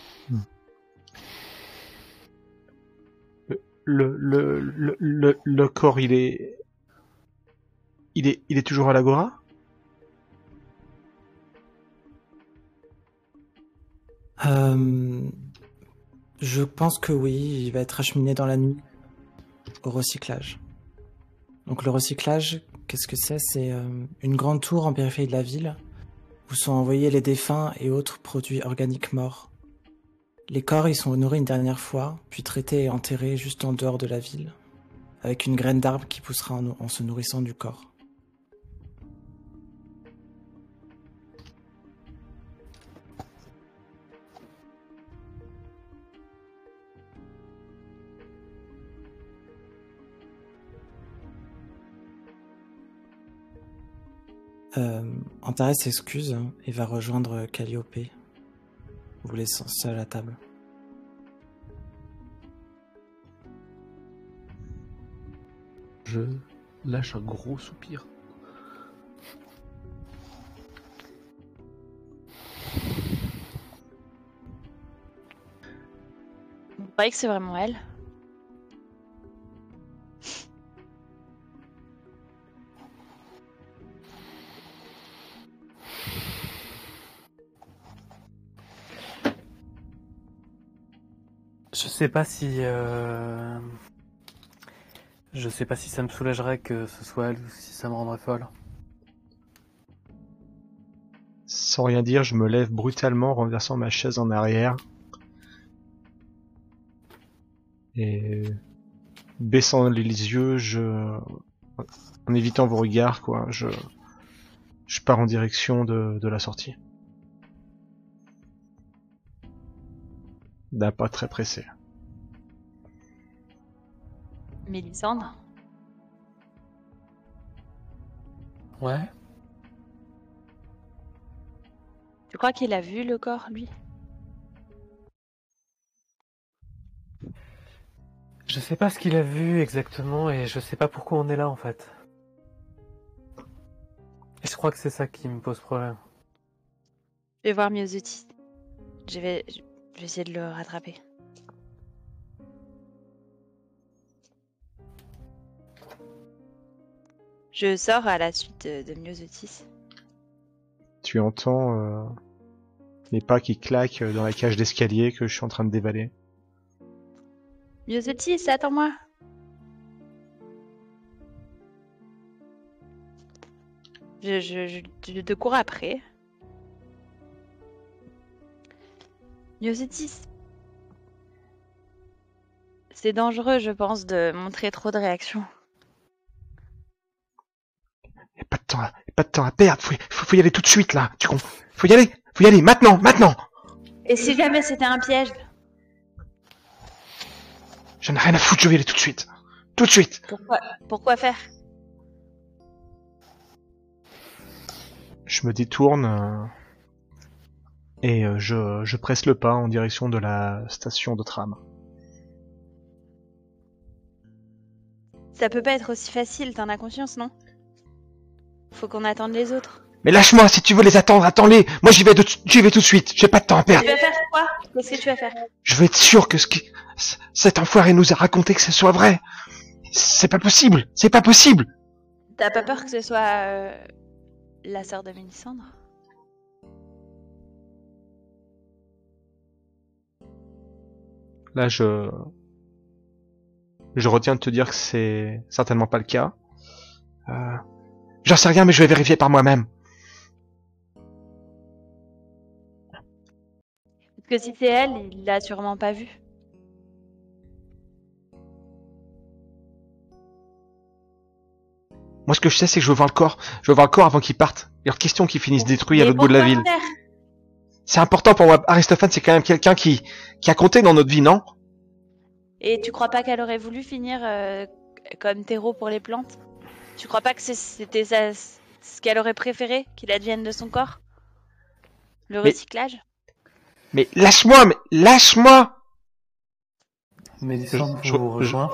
Le, le, le, le, le corps, il est... Il est, il est toujours à l'Agora? Euh, je pense que oui, il va être acheminé dans la nuit au recyclage. Donc le recyclage, qu'est-ce que c'est? C'est euh, une grande tour en périphérie de la ville où sont envoyés les défunts et autres produits organiques morts. Les corps y sont honorés une dernière fois, puis traités et enterrés juste en dehors de la ville, avec une graine d'arbre qui poussera en- en se nourrissant du corps. Euh, Antares s'excuse et va rejoindre Calliope, vous laissant seul à table. Je lâche un gros soupir. Vous croyez que c'est vraiment elle Je sais pas si, euh, sais pas si ça me soulagerait que ce soit elle ou si ça me rendrait folle. Sans rien dire, je me lève brutalement, renversant ma chaise en arrière. Et baissant les yeux, en évitant vos regards, quoi, je, je pars en direction de la sortie. D'un pas très pressé. Mélisandre Ouais. Tu crois qu'il a vu le corps, lui? Je sais pas ce qu'il a vu exactement et je sais pas pourquoi on est là en fait. Et je crois que c'est ça qui me pose problème. Je vais voir Miosotis. Je vais, je vais essayer de le rattraper. Je sors à la suite de, de Miosotis. Tu entends euh, les pas qui claquent dans la cage d'escalier que je suis en train de dévaler. Miosotis, attends-moi je, je, je, je te cours après. C'est dangereux, je pense, de montrer trop de réactions. Y a pas de temps a pas de temps à perdre, faut, faut, faut y aller tout de suite là, tu comprends Faut y aller, faut y aller maintenant, maintenant. Et si jamais c'était un piège? J'en ai rien à foutre, je vais y aller tout de suite. Tout de suite. Pourquoi, pourquoi faire? Je me détourne euh, et euh, je, je presse le pas en direction de la station de tram. Ça peut pas être aussi facile, t'en as conscience, non? Faut qu'on attende les autres. Mais lâche-moi, si tu veux les attendre, attends-les. Moi, j'y vais, de- j'y vais tout de suite. J'ai pas de temps à Tu perdre. vas faire quoi? Qu'est-ce que tu vas faire? Je veux être sûr que ce qui, cet enfoiré nous a raconté que ce soit vrai. C'est pas possible. C'est pas possible. T'as pas peur que ce soit euh, la sœur de Mélissandre Là, je, je retiens de te dire que c'est certainement pas le cas. Euh, J'en sais rien, mais je vais vérifier par moi-même. Parce que si c'est elle, il l'a sûrement pas vu. Moi, ce que je sais, c'est que je veux voir le corps. Je veux voir le corps avant qu'il parte. Il est question qu'il finisse détruit à l'autre bout de la ville. C'est important pour moi. Aristophane, c'est quand même quelqu'un qui, qui a compté dans notre vie, non? Et tu crois pas qu'elle aurait voulu finir euh, comme terreau pour les plantes? Tu crois pas que c'est- c'était ça- ce qu'elle aurait préféré qu'il advienne de son corps? Le Mais- recyclage? Mais lâche-moi, mais lâche-moi Mélissandre Je- vous je- rejoint?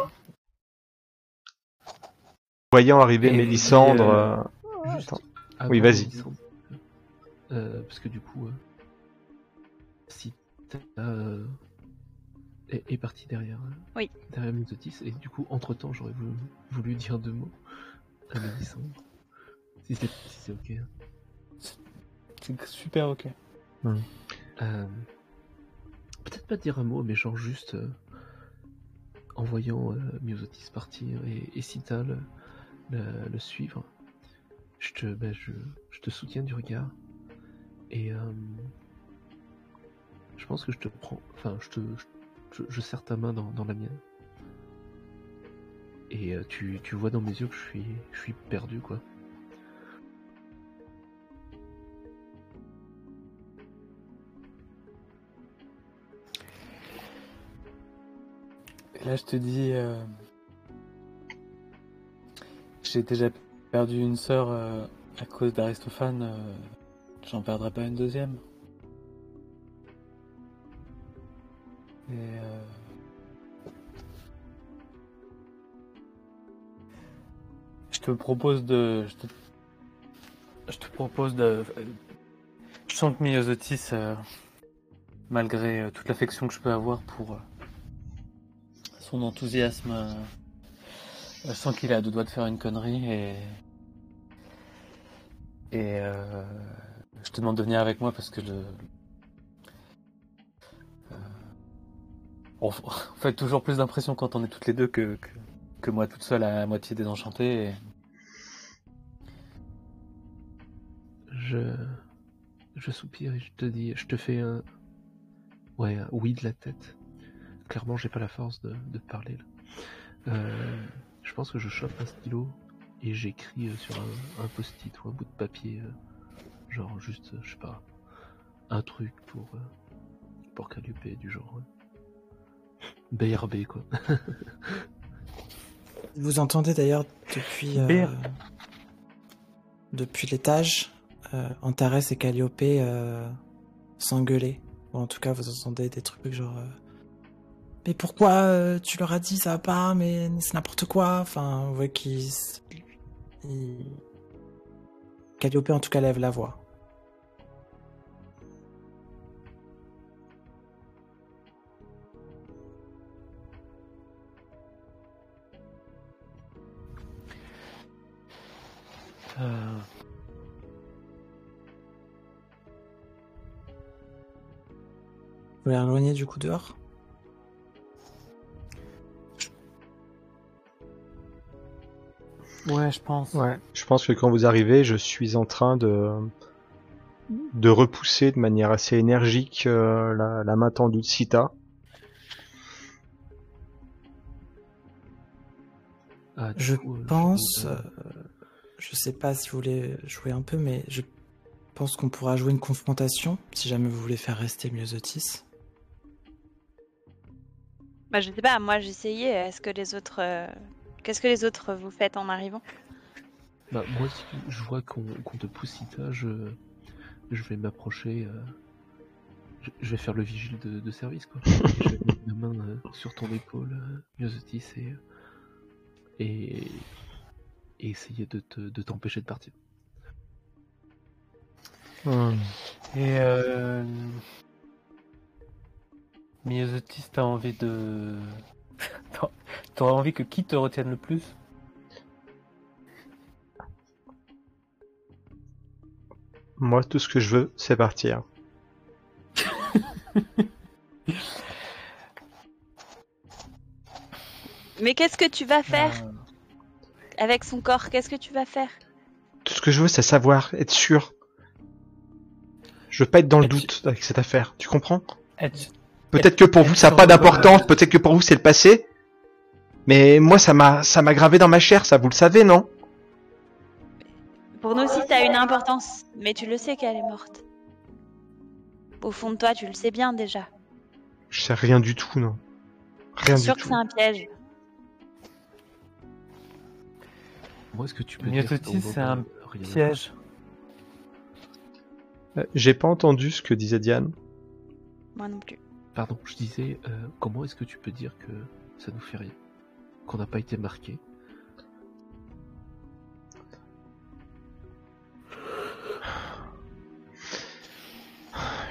Voyant arriver Et- Mélissandre... euh, euh, Juste avant Oui, vas-y. Euh, parce que du coup, euh, si t'as, euh, est, est parti derrière, euh, Oui. derrière Misotis, et du coup, entre temps, j'aurais voulu, voulu dire deux mots à Mélissandre. Si c'est si c'est ok. C'est super ok. Euh, Peut-être pas dire un mot, mais genre juste euh, en voyant euh, Myosotis partir et, et Sita le, le- le suivre, je te, ben, je, je te soutiens du regard et euh, je pense que je te prends, enfin je te, je, serre ta main dans, dans la mienne et euh, tu, tu vois dans mes yeux que je suis, je suis perdu quoi. Et là, je te dis, euh, j'ai déjà perdu une sœur euh, à cause d'Aristophane. J'en perdrai pas une deuxième. Et euh, je te propose de, je te, propose de. Je sens que Myosotis, euh, malgré euh, toute l'affection que je peux avoir pour euh, son enthousiasme. Je sens qu'il à deux doigts de faire une connerie et. Et je te demande de venir avec moi parce que le. On, fait toujours plus d'impression quand on est toutes les deux que, que, moi toute seule à moitié désenchantée. Je, soupire et je te dis, je te fais un, ouais, oui de la tête. Clairement, j'ai pas la force de, de parler. Euh, je pense que je chope un stylo et j'écris euh, sur un, post-it ou un bout de papier, euh, genre juste, je sais pas, un truc pour pour du genre BRB quoi. Vous entendez d'ailleurs depuis, euh, depuis l'étage euh, Antares et Calliope euh, s'engueuler. Ou en tout cas, vous entendez des trucs genre. euh, mais pourquoi euh, tu leur as dit ça va pas Mais c'est n'importe quoi? Enfin, vous voyez qu'ils. ils- Calliope en tout cas lève la voix. Euh, Vous voulez éloigner du coup dehors? Ouais, je pense. Ouais. Je pense que quand vous arrivez, je suis en train de de repousser de manière assez énergique euh, la, la main tendue de Sita. Ah, Je coup, pense. euh, je sais pas si vous voulez jouer un peu, mais je pense qu'on pourra jouer une confrontation si jamais vous voulez faire rester Myosotis. Bah, je sais pas, moi j'essayais. Est-ce que les autres. euh, Qu'est-ce que les autres vous faites en arrivant? Bah, moi, si je vois qu'on te pousse Sita, je, je vais m'approcher. euh, je, je vais faire le vigile de, de service, quoi. Je vais mettre ma main euh, sur ton épaule, euh, Myosotis, et, et, et essayer de te- de t'empêcher de partir. Hmm. Et euh... T'as envie de. T'as- T'aurais envie que qui te retienne le plus? Moi, tout ce que je veux, c'est partir. Mais qu'est-ce que tu vas faire? Euh, avec son corps Qu'est-ce que tu vas faire? Tout ce que je veux, c'est savoir, être sûr. Je veux pas être dans le Et tu- doute avec cette affaire. Tu comprends? Être- Peut-être que pour vous, ça n'a pas d'importance. Peut-être que pour vous, c'est le passé. Mais moi, ça m'a, ça m'a gravé dans ma chair. Ça, vous le savez, non? Pour nous aussi, ça a une importance. Mais tu le sais qu'elle est morte. Au fond de toi, tu le sais bien déjà. Je sais rien du tout, non. Rien du sûr que tout. c'est un piège? Moi, est-ce que tu peux Myosotis, dire c'est un Piège. Euh, J'ai pas entendu ce que disait Diane. Moi non plus. Pardon, je disais, euh, comment est-ce que tu peux dire que ça nous fait rien Qu'on n'a pas été marqué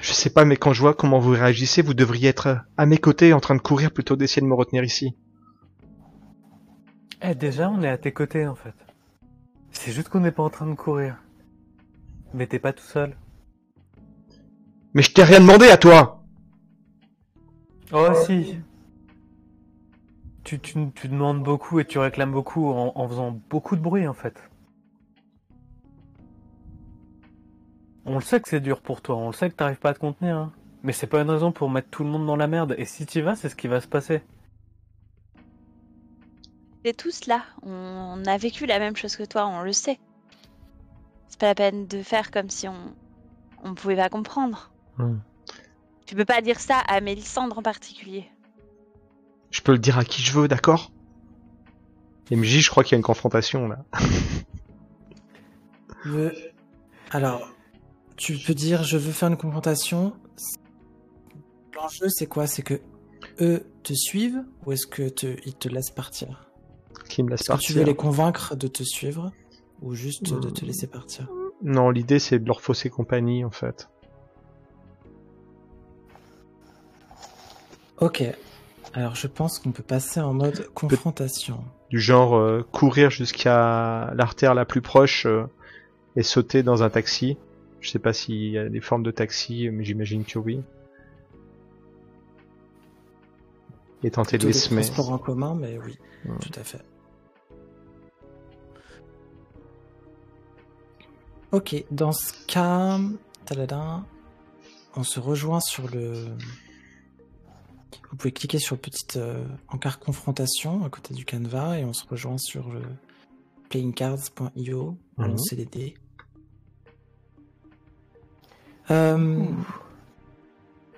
Je sais pas, mais quand je vois comment vous réagissez, vous devriez être à mes côtés en train de courir plutôt d'essayer de me retenir ici. Eh, déjà, on est à tes côtés en fait. C'est juste qu'on n'est pas en train de courir. Mais t'es pas tout seul. Mais je t'ai rien demandé à toi Oh, si. Tu, tu, tu demandes beaucoup et tu réclames beaucoup en, en faisant beaucoup de bruit en fait. On le sait que c'est dur pour toi, on le sait que t'arrives pas à te contenir. hein. Mais c'est pas une raison pour mettre tout le monde dans la merde. Et si t'y vas, c'est ce qui va se passer. Tous là. On a vécu la même chose que toi, on le sait. C'est pas la peine de faire comme si on on pouvait pas comprendre. Hmm. Tu peux pas dire ça à Mélissandre en particulier. Je peux le dire à qui je veux, d'accord? MJ, je crois qu'il y a une confrontation là. Veux- Alors, tu peux dire je veux faire une confrontation. L'enjeu c'est quoi? C'est que eux te suivent ou est-ce que te, ils te laissent partir? Qui me laisse Est-ce que tu partir. veux les convaincre de te suivre ou juste de te laisser partir? Non, l'idée c'est de leur fausser compagnie en fait. Ok. Alors je pense qu'on peut passer en mode confrontation. Du genre euh, courir jusqu'à l'artère la plus proche euh, et sauter dans un taxi. Je sais pas s'il y a des formes de taxi, mais j'imagine que oui. Et tenter de les semer. en commun, mais oui, tout à fait. Ok, dans ce cas, on se rejoint sur le. Vous pouvez cliquer sur le petit euh, encart confrontation à côté du canevas et on se rejoint sur le playingcards.io, lancer les dés. Euh,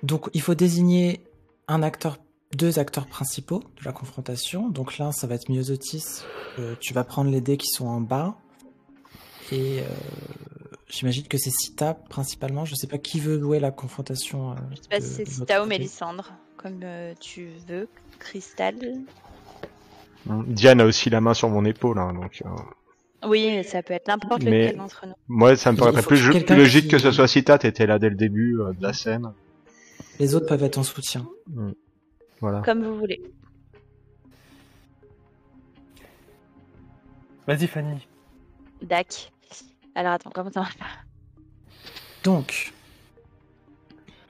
donc il faut désigner un acteur, deux acteurs principaux de la confrontation. Donc l'un, ça va être Myosotis. Euh, tu vas prendre les dés qui sont en bas. Et euh, j'imagine que c'est Sita principalement. Je sais pas qui veut jouer la confrontation. euh, Je sais pas de- si c'est Sita ou. Mélissandre, comme euh, tu veux. Cristal. Diane a aussi la main sur mon épaule, hein, donc euh, Oui, ça peut être n'importe Mais- lequel d'entre nous. moi ça me paraîtrait plus, logique qui- que ce soit Cita, t'étais là dès le début euh, de la scène. Les autres peuvent être en soutien. Voilà. Comme vous voulez. Vas-y, Fanny. Dac. Alors attends, comment ça marche Donc,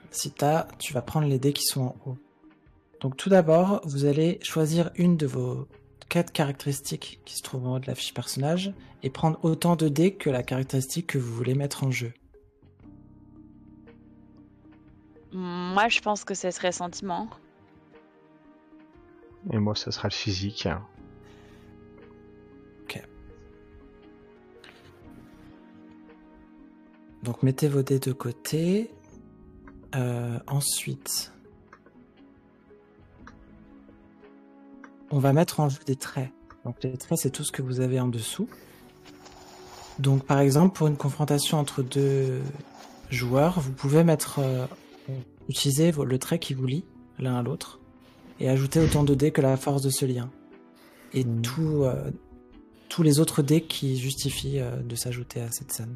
Sita, tu vas prendre les dés qui sont en haut. Donc tout d'abord, vous allez choisir une de vos quatre caractéristiques qui se trouvent en haut de la fiche personnage et prendre autant de dés que la caractéristique que vous voulez mettre en jeu. Moi, je pense que ce serait sentiment. Et moi ça sera le physique. hein. Donc mettez vos dés de côté. Euh, ensuite, on va mettre en jeu des traits. Donc les traits, c'est tout ce que vous avez en dessous. Donc par exemple, pour une confrontation entre deux joueurs, vous pouvez mettre, euh, utiliser le trait qui vous lie l'un à l'autre et ajouter autant de dés que la force de ce lien. Et tout, euh, tous les autres dés qui justifient de s'ajouter à cette scène.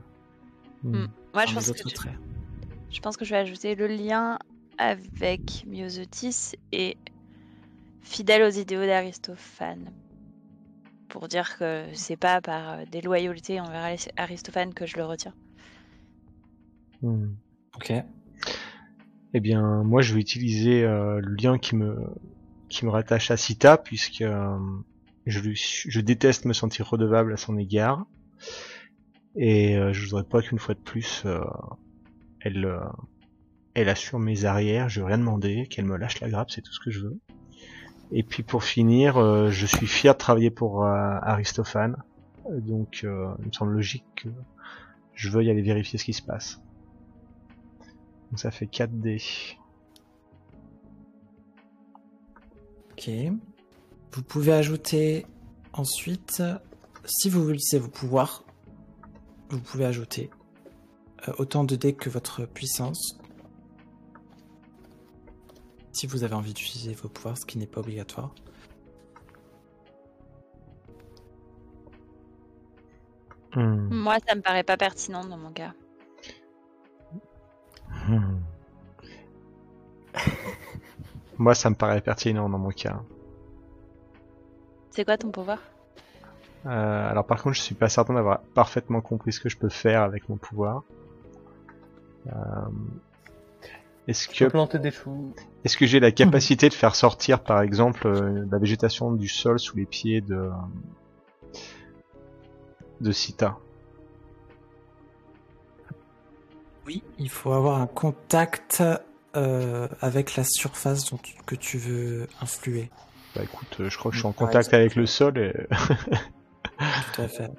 Hmm. Moi, je pense, que autres je, pense que je vais ajouter le lien avec Myosotis et fidèle aux idéaux d'Aristophane. Pour dire que c'est pas par euh, déloyauté envers Aris- Aristophane que je le retire. Hmm. Ok. Eh bien, moi, je vais utiliser euh, le lien qui me qui me rattache à Sita, puisque euh, je déteste me sentir redevable à son égard, et euh, je voudrais pas qu'une fois de plus, euh, elle euh, elle assure mes arrières. Je vais rien demander, qu'elle me lâche la grappe, c'est tout ce que je veux. Et puis pour finir, euh, je suis fier de travailler pour euh, Aristophane, donc euh, il me semble logique que je veuille aller vérifier ce qui se passe. Donc ça fait 4 dés. Ok. Vous pouvez ajouter ensuite, si vous utilisez vos pouvoirs, vous pouvez ajouter euh, autant de dés que votre puissance. Si vous avez envie d'utiliser vos pouvoirs, ce qui n'est pas obligatoire. Hmm. Moi, ça me paraît pas pertinent dans mon cas. Hmm. Moi, ça me paraît pertinent dans mon cas. C'est quoi ton pouvoir? Euh, alors par contre, je suis pas certain d'avoir parfaitement compris ce que je peux faire avec mon pouvoir. Euh, Est-ce que planter des choux. est-ce que j'ai la capacité de faire sortir, par exemple, euh, la végétation du sol sous les pieds de de Sita? Oui, il faut avoir un contact euh, avec la surface dont tu- que tu veux influer. Bah écoute, je crois que je suis en contact avec le sol et Tout à fait.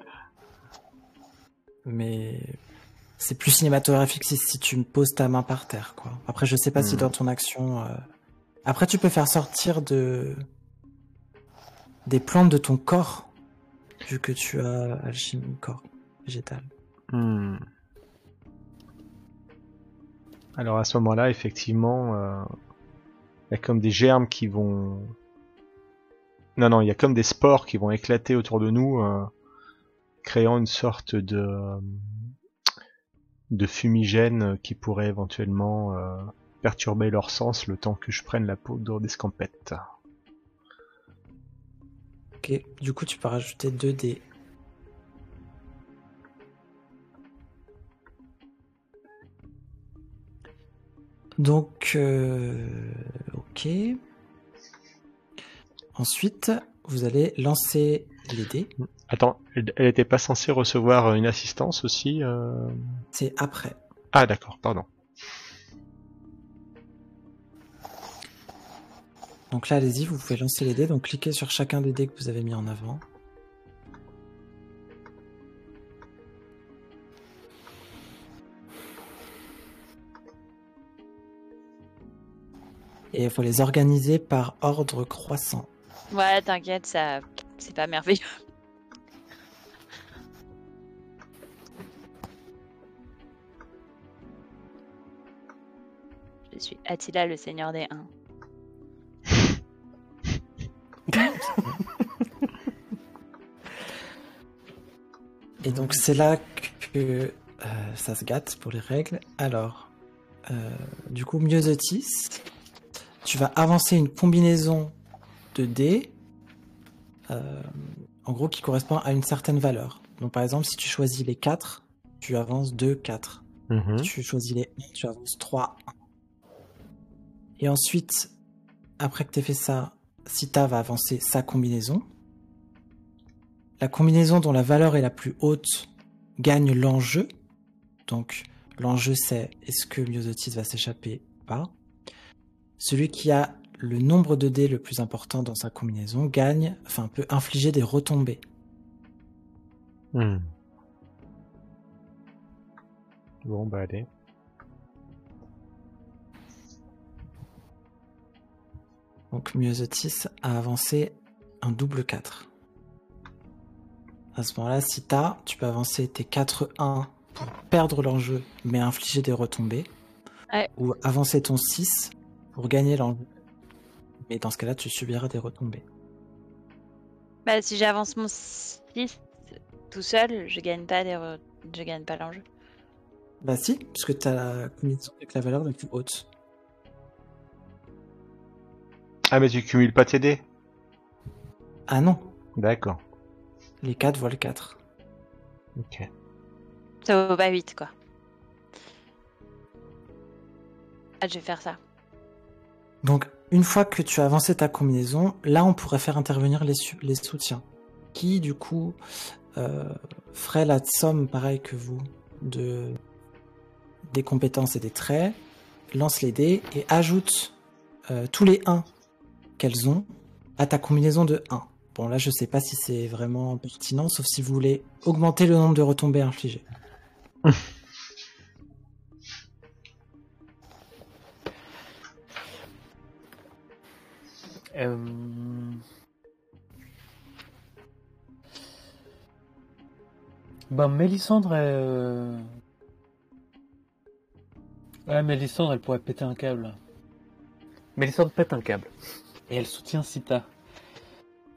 Mais c'est plus cinématographique si, si tu me poses ta main par terre, quoi. Après, je sais pas si Hmm. dans ton action. euh, Après, tu peux faire sortir de des plantes de ton corps, vu que tu as alchimie corps végétal. Hmm. Alors à ce moment-là, effectivement, euh, il y a comme des germes qui vont... Non, non, il y a comme des spores qui vont éclater autour de nous, euh, créant une sorte de de fumigène qui pourrait éventuellement euh, perturber leur sens le temps que je prenne la poudre d'escampette. Ok. Du coup, tu peux rajouter 2 dés. Donc, euh, ok. Ensuite, vous allez lancer les dés. Attends, elle elle était pas censée recevoir une assistance aussi euh C'est après. Ah d'accord, pardon. Donc là, allez-y, vous pouvez lancer les dés. Donc cliquez sur chacun des dés que vous avez mis en avant. Et il faut les organiser par ordre croissant. Ouais, t'inquiète, ça, c'est pas merveilleux. Je suis Attila, le seigneur des 1. Et donc c'est là que euh, ça se gâte pour les règles. Alors, euh, du coup, Myosotis, tu vas avancer une combinaison de dés, euh, en gros qui correspond à une certaine valeur. Donc par exemple, si tu choisis les 4, tu avances 2, 4. Mhm. Si tu choisis les 1, tu avances 3, 1. Et ensuite, après que tu fait ça, Sita va avancer sa combinaison. La combinaison dont la valeur est la plus haute gagne l'enjeu. Donc, l'enjeu c'est est-ce que Myosotis va s'échapper ou pas. Celui qui a le nombre de dés le plus important dans sa combinaison gagne, enfin peut infliger des retombées. Hmm. Bon bah allez. Donc Myosotis a avancé un double 4. À ce moment-là, si t'as, tu peux avancer tes 4-1 pour perdre l'enjeu mais infliger des retombées. Ouais. Ou avancer ton 6 pour gagner l'enjeu. Mais dans ce cas-là, tu subiras des retombées. Bah, si j'avance mon 6 tout seul, je gagne pas des re- je gagne pas l'enjeu. Bah si, puisque t'as la combinaison avec la valeur la plus haute? Ah, mais tu cumules pas tes dés Ah non, D'accord. les 4 volent 4. Ok. Ça vaut pas 8, quoi. Ah, je vais faire ça. Donc, une fois que tu as avancé ta combinaison, là, on pourrait faire intervenir les, soutiens, qui, du coup, euh, feraient la somme, pareil que vous, de des compétences et des traits, lancent les dés et ajoutent euh, tous les 1 qu'elles ont à ta combinaison de 1. Bon, là, je sais pas si c'est vraiment pertinent, sauf si vous voulez augmenter le nombre de retombées infligées. Euh... Ben, Mélissandre euh, Ouais, Mélissandre, elle pourrait péter un câble. Mélissandre pète un câble. Et elle soutient Sita.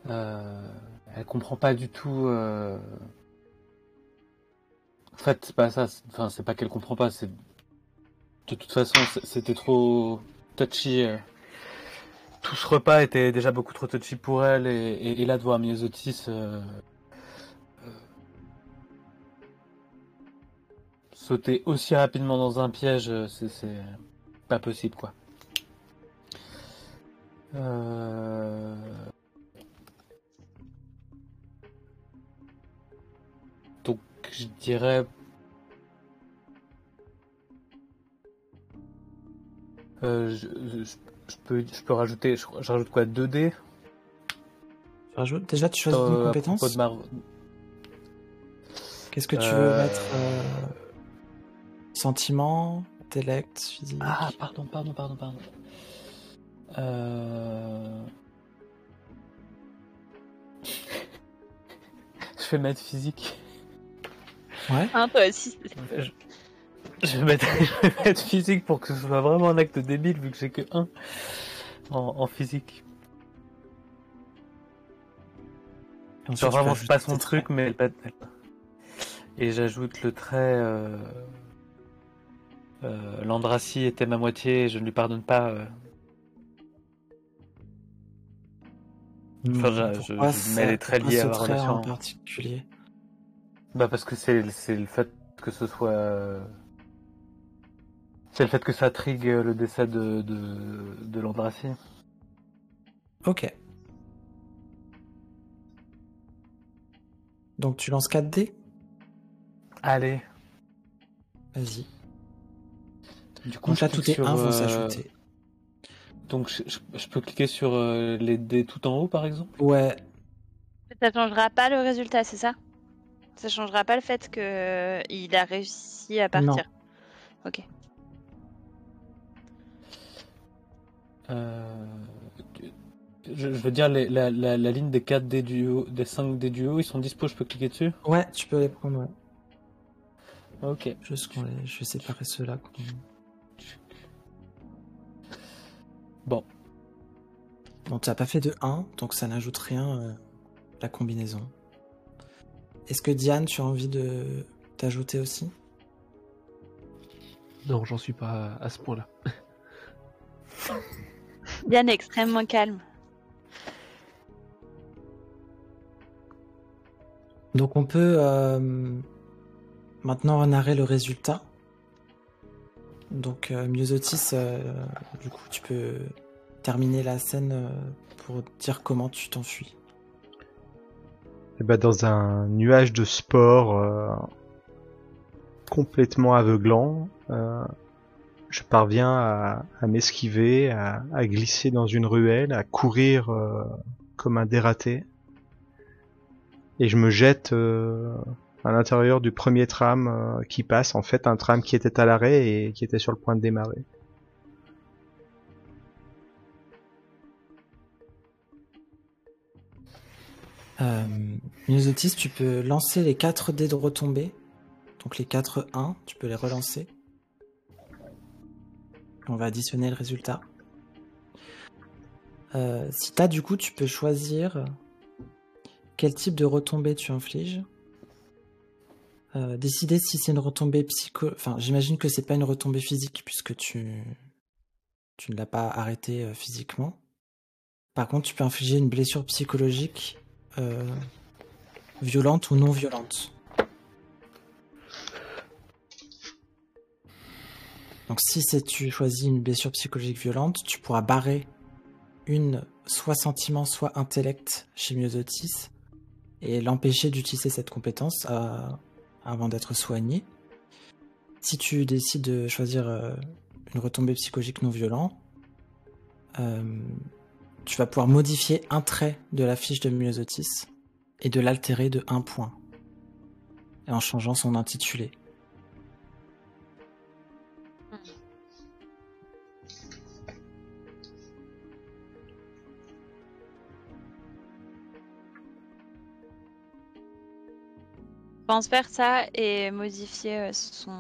Euh... Elle comprend pas du tout... euh, En fait, c'est pas ça. Enfin, c'est pas qu'elle comprend pas, c'est... De toute façon, c'était trop touchy. Tout ce repas était déjà beaucoup trop touchy pour elle, et, là de voir Myosotis euh, euh, sauter aussi rapidement dans un piège, euh, c'est pas possible quoi. Donc je dirais je peux, je peux rajouter, je, je rajoute quoi 2D Rajoute- Déjà, tu choisis euh, une à compétence. propos de ma- Qu'est-ce que tu veux Euh, mettre euh, Sentiment, intellect, physique? Ah, pardon, pardon, pardon, pardon. Euh... je vais mettre physique. Ouais. Hein, toi aussi. Je, je vais mettre, je vais mettre physique pour que ce soit vraiment un acte débile vu que j'ai que 1 en, en physique. Tu peux vraiment pas ajouter son tes truc traits. mais elle- Et j'ajoute le trait euh... euh, L'Andracie était ma moitié et je ne lui pardonne pas. euh. Enfin, je- je- je mets ça- les traits liés à trait relation. en particulier? Bah parce que c'est c'est le fait que ce soit c'est le fait que ça trigue le décès de de. Ok. Donc tu lances 4 dés? Allez. Vas-y. Du coup, Donc là, tous tes sur, 1 vont euh, s'ajouter. Donc je, je- je peux cliquer sur euh, les dés tout en haut par exemple? Ouais, Ça changera pas le résultat, c'est ça? Ça changera pas le fait que il a réussi à partir? Ok. Je, je veux dire les- la, la, la ligne des 4 dés du haut, des 5 dés du haut, ils sont dispo, je peux cliquer dessus? ouais, tu peux les prendre, ouais. Ok. Juste qu'on les... Je vais séparer ceux-là. Bon. Bon, tu n'as pas fait de 1, donc ça n'ajoute rien euh, la combinaison. Est-ce que Diane, tu as envie de t'ajouter aussi? Non, j'en suis pas à ce point-là. Diane est extrêmement calme. Donc on peut euh, maintenant narrer le résultat. Donc euh, Myosotis, euh, du coup tu peux terminer la scène euh, pour dire comment tu t'enfuis. Et bah, dans un nuage de sport euh, complètement aveuglant, euh, je parviens à, m'esquiver, à, glisser dans une ruelle, à courir euh, comme un dératé. Et je me jette euh, à l'intérieur du premier tram euh, qui passe, en fait un tram qui était à l'arrêt et qui était sur le point de démarrer. Euh, tu peux lancer les 4 dés de retombée. Donc les 4 1, tu peux les relancer. On va additionner le résultat. Euh, si t'as du coup, tu peux choisir quel type de retombée tu infliges. euh, décider si c'est une retombée psycho. Enfin, j'imagine que c'est pas une retombée physique puisque tu tu ne l'as pas arrêté euh, physiquement. Par contre, tu peux infliger une blessure psychologique euh, violente ou non violente. Donc si tu choisis une blessure psychologique violente, tu pourras barrer une soit sentiment, soit intellect chez Myosotis et l'empêcher d'utiliser cette compétence euh, avant d'être soigné. Si tu décides de choisir euh, une retombée psychologique non violente, euh, tu vas pouvoir modifier un trait de la fiche de Myosotis et de l'altérer de un point. En changeant son intitulé. Pense faire ça et modifier euh, son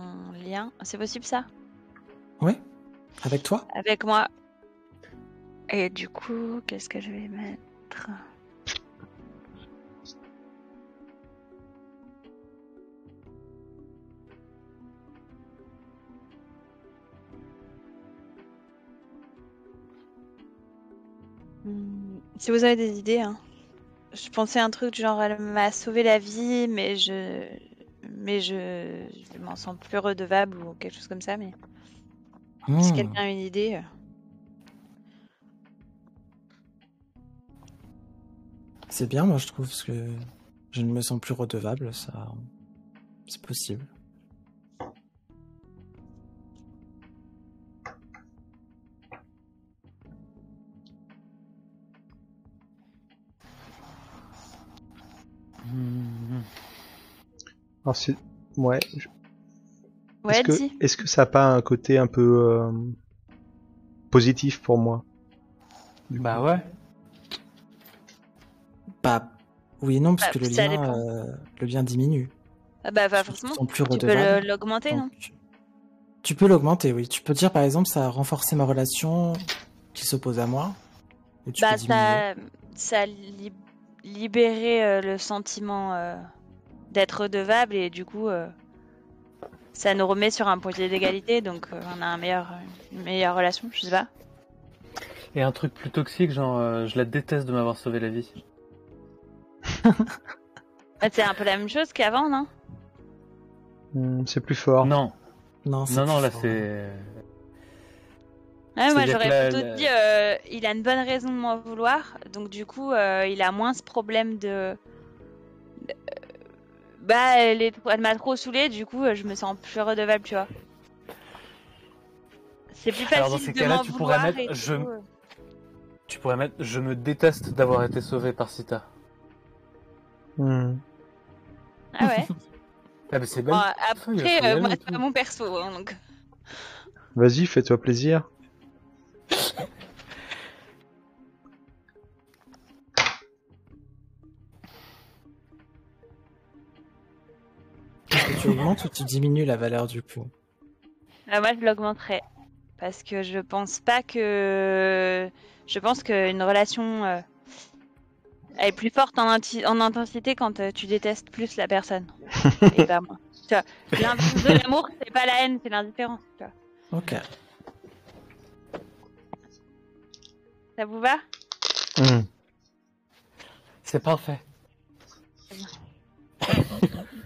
lien. C'est possible ça? Oui Avec toi? Avec moi. Et du coup, qu'est-ce que je vais mettre? Hmm, Si vous avez des idées, hein. Je pensais à un truc du genre elle m'a sauvé la vie, mais je mais je, je m'en sens plus redevable ou quelque chose comme ça. Mais si Hmm. quelqu'un a une idée, euh, C'est bien, moi je trouve, parce que je ne me sens plus redevable, ça. C'est possible. Alors c'est ouais. je- ouais, Est-ce que est-ce que ça a pas un côté un peu euh, positif pour moi Bah ouais. Bah, oui et non, parce Bah, que le lien, euh, le lien diminue. Ah bah, te forcément. plus Tu peux l'augmenter, non? Tu peux l'augmenter, oui. Tu peux dire, par exemple, ça a renforcé ma relation qui s'oppose à moi. Ou tu Bah peux ça, ça a li- libéré euh, le sentiment euh, d'être redevable et du coup euh, ça nous remet sur un point d'égalité donc euh, on a un meilleur, une meilleure relation, je sais pas. Et un truc plus toxique, genre euh, je la déteste de m'avoir sauvé la vie. Bah, c'est un peu la même chose qu'avant, non? Hmm, c'est plus fort. Non, Non, c'est non, non, plus là fort. c'est. Ouais, moi C'est-à-dire que j'aurais plutôt la- dit euh, il a une bonne raison de m'en vouloir donc du coup euh, il a moins ce problème de de- bah elle, est- elle m'a trop saoulé du coup euh, je me sens plus redevable tu vois. C'est plus facile Alors, dans ces de cas-là, tu pourrais mettre et je- euh. Tu pourrais mettre Je me déteste d'avoir été sauvé par Sita. Hmm. Ah ouais. Ah, mais c'est Bon, belle. après, euh, moi, c'est pas mon perso, hein, donc. Vas-y, fais-toi plaisir. Tu augmentes ou tu diminues la valeur du coup Ah, moi, je l'augmenterais. Parce que je pense pas que. Je pense qu'une relation euh, elle est plus forte en, inti- en intensité quand euh, tu détestes plus la personne. Et pas moi. Tu vois, l'inverse de l'amour, c'est pas la haine, c'est l'indifférence. tu vois. Ok. Ça vous va? Hmm. C'est parfait.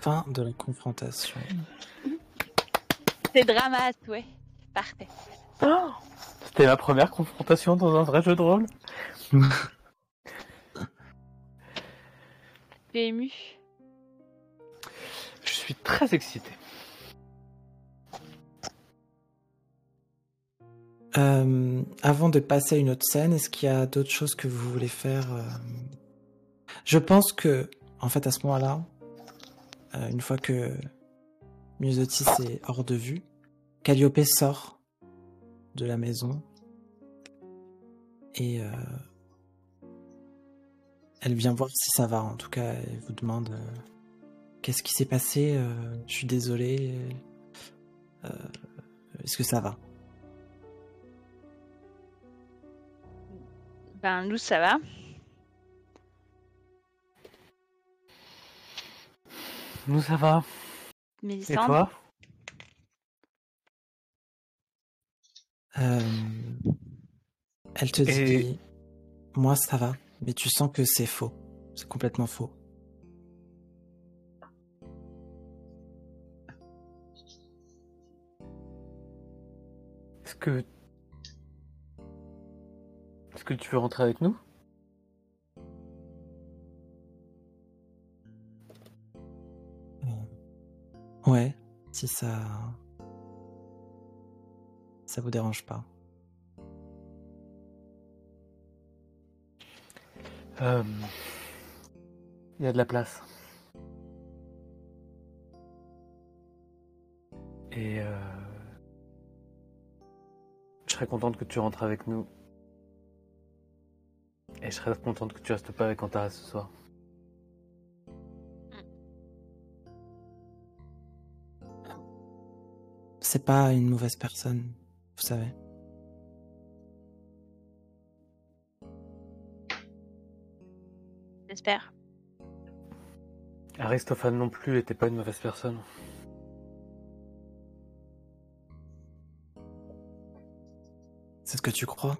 Fin de la confrontation. C'est drama, ouais. Parfait. C'était ma première confrontation dans un vrai jeu de rôle. Tu es ému? Je suis très excité. Euh, avant de passer à une autre scène, est-ce qu'il y a d'autres choses que vous voulez faire euh? Je pense que, en fait, à ce moment-là, euh, une fois que Myosotis est hors de vue, Calliope sort de la maison et euh, elle vient voir si ça va. En tout cas, elle vous demande euh, qu'est-ce qui s'est passé. je suis désolé. euh, Est-ce que ça va? Ben, nous, ça va. Nous, ça va. Et Mélissandre toi? Euh, Elle te Et- dit, moi ça va, mais tu sens que c'est faux. C'est complètement faux. Est-ce que. Est-ce que tu veux rentrer avec nous? Ouais, si ça. Ça vous dérange pas. Euh, Il y a de la place. Et euh, je serais contente que tu rentres avec nous. Et je serais contente que tu restes pas avec Antara ce soir. C'est pas une mauvaise personne, vous savez. J'espère. Aristophane non plus était pas une mauvaise personne. C'est ce que tu crois?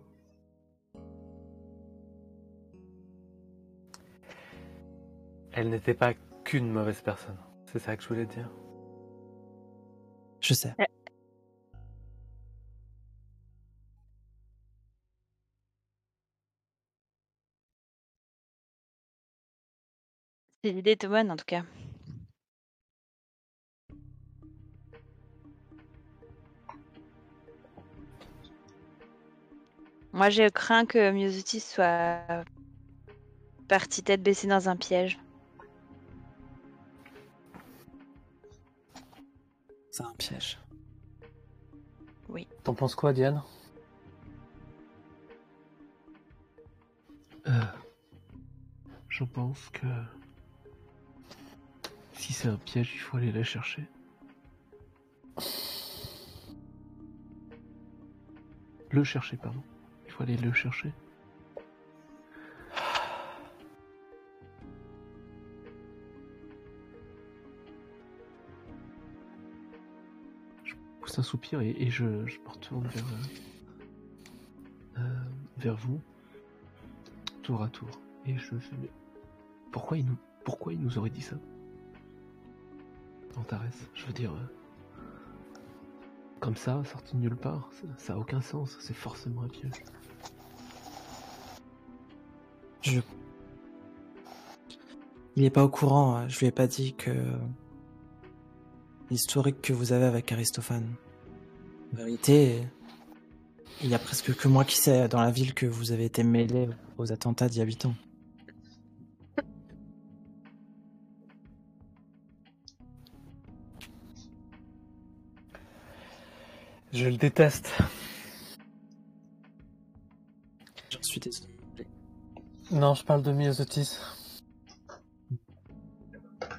Elle n'était pas qu'une mauvaise personne. C'est ça que je voulais dire. Je sais. C'est l'idée de bonne en tout cas. Moi, je crains que Miosotis soit parti tête baissée dans un piège. C'est un piège. T'en penses quoi, Diane? Euh, je pense que si c'est un piège, il faut aller la chercher. Le chercher, pardon. Il faut aller le chercher. Je pousse un soupir et, je, me retourne vers, euh, euh, vers vous, tour à tour. Et je pourquoi il nous, pourquoi il nous aurait dit ça? Antares, je veux dire, euh, comme ça, sorti de nulle part, ça, ça a aucun sens, c'est forcément un piège. Je. Il est pas au courant, hein. je lui ai pas dit que. L'historique que vous avez avec Aristophane. En vérité, il y a presque que moi qui sais dans la ville que vous avez été mêlé aux attentats d'il y a 8 ans. Je le déteste. J'en suis désolé. Non, je parle de Myosotis.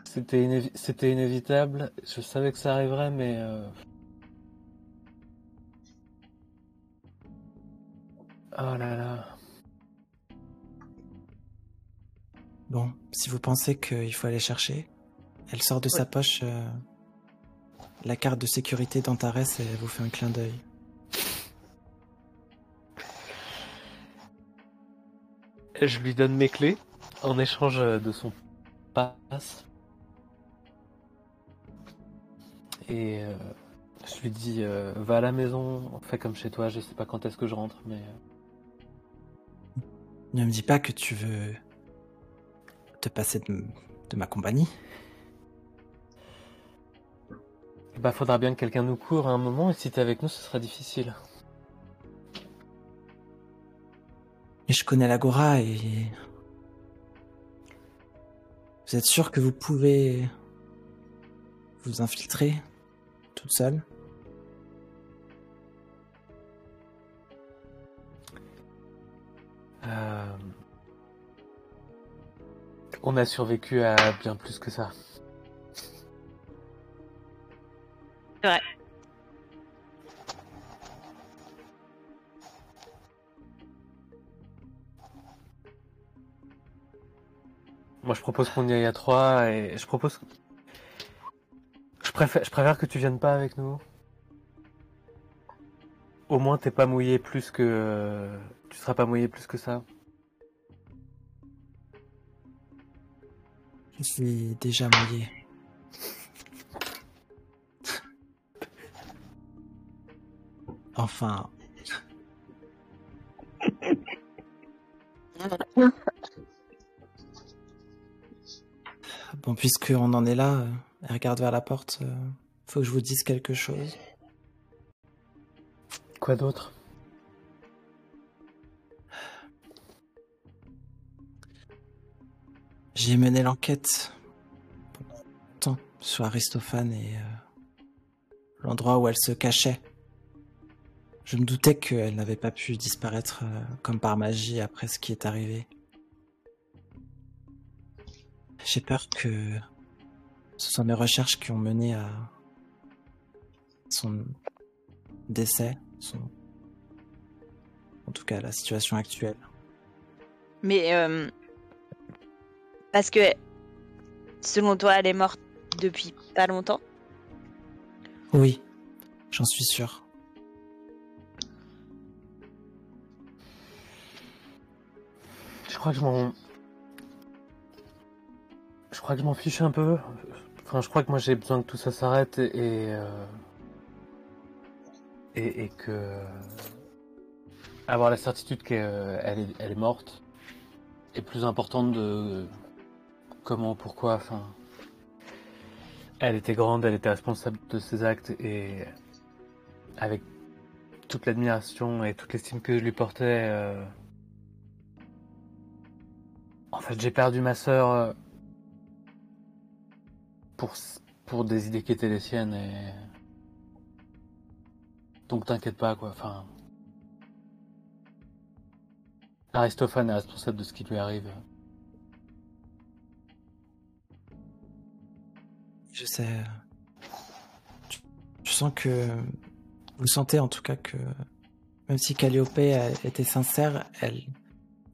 C'était inévi- c'était inévitable. Je savais que ça arriverait, mais. euh, Oh là là. Bon, si vous pensez qu'il faut aller chercher, elle sort de sa poche euh, la carte de sécurité d'Antares et elle vous fait un clin d'œil. Je lui donne mes clés en échange de son passe. Et euh, je lui dis euh, va à la maison, fais comme chez toi, je sais pas quand est-ce que je rentre, mais. euh, Ne me dis pas que tu veux te passer de, de ma compagnie. Bah faudra bien que quelqu'un nous court à un moment, et si t'es avec nous, ce sera difficile. Mais je connais l'Agora et... Vous êtes sûr que vous pouvez vous infiltrer toute seule? Euh, On a survécu à bien plus que ça. C'est vrai. Moi, je propose qu'on y aille à trois et je propose. Je préfère, je préfère que tu viennes pas avec nous. Au moins, t'es pas mouillé plus que. Tu seras pas mouillé plus que ça. Je suis déjà mouillé. Enfin. Bon, puisqu'on en est là, euh, elle regarde vers la porte, euh, faut que je vous dise quelque chose. Quoi d'autre? J'ai mené l'enquête pendant longtemps sur Aristophane et euh, l'endroit où elle se cachait. Je me doutais qu'elle n'avait pas pu disparaître euh, comme par magie après ce qui est arrivé. J'ai peur que ce sont mes recherches qui ont mené à son décès, son... en tout cas la situation actuelle. Mais euh, parce que selon toi, elle est morte depuis pas longtemps? Oui, j'en suis sûr. Je crois que je m'en. Je crois que je m'en fiche un peu. Enfin, je crois que moi j'ai besoin que tout ça s'arrête et. Et, euh, que. Avoir la certitude qu'elle est, elle est morte est plus importante de. Comment, pourquoi, enfin. Elle était grande, elle était responsable de ses actes et. Avec toute l'admiration et toute l'estime que je lui portais. euh, En fait, j'ai perdu ma sœur euh, pour, pour des idées qui étaient les siennes et. Donc t'inquiète pas quoi, enfin. Aristophane est responsable de ce qui lui arrive. Je sais. Je, je sens que. Vous sentez en tout cas que. Même si Calliope été sincère, elle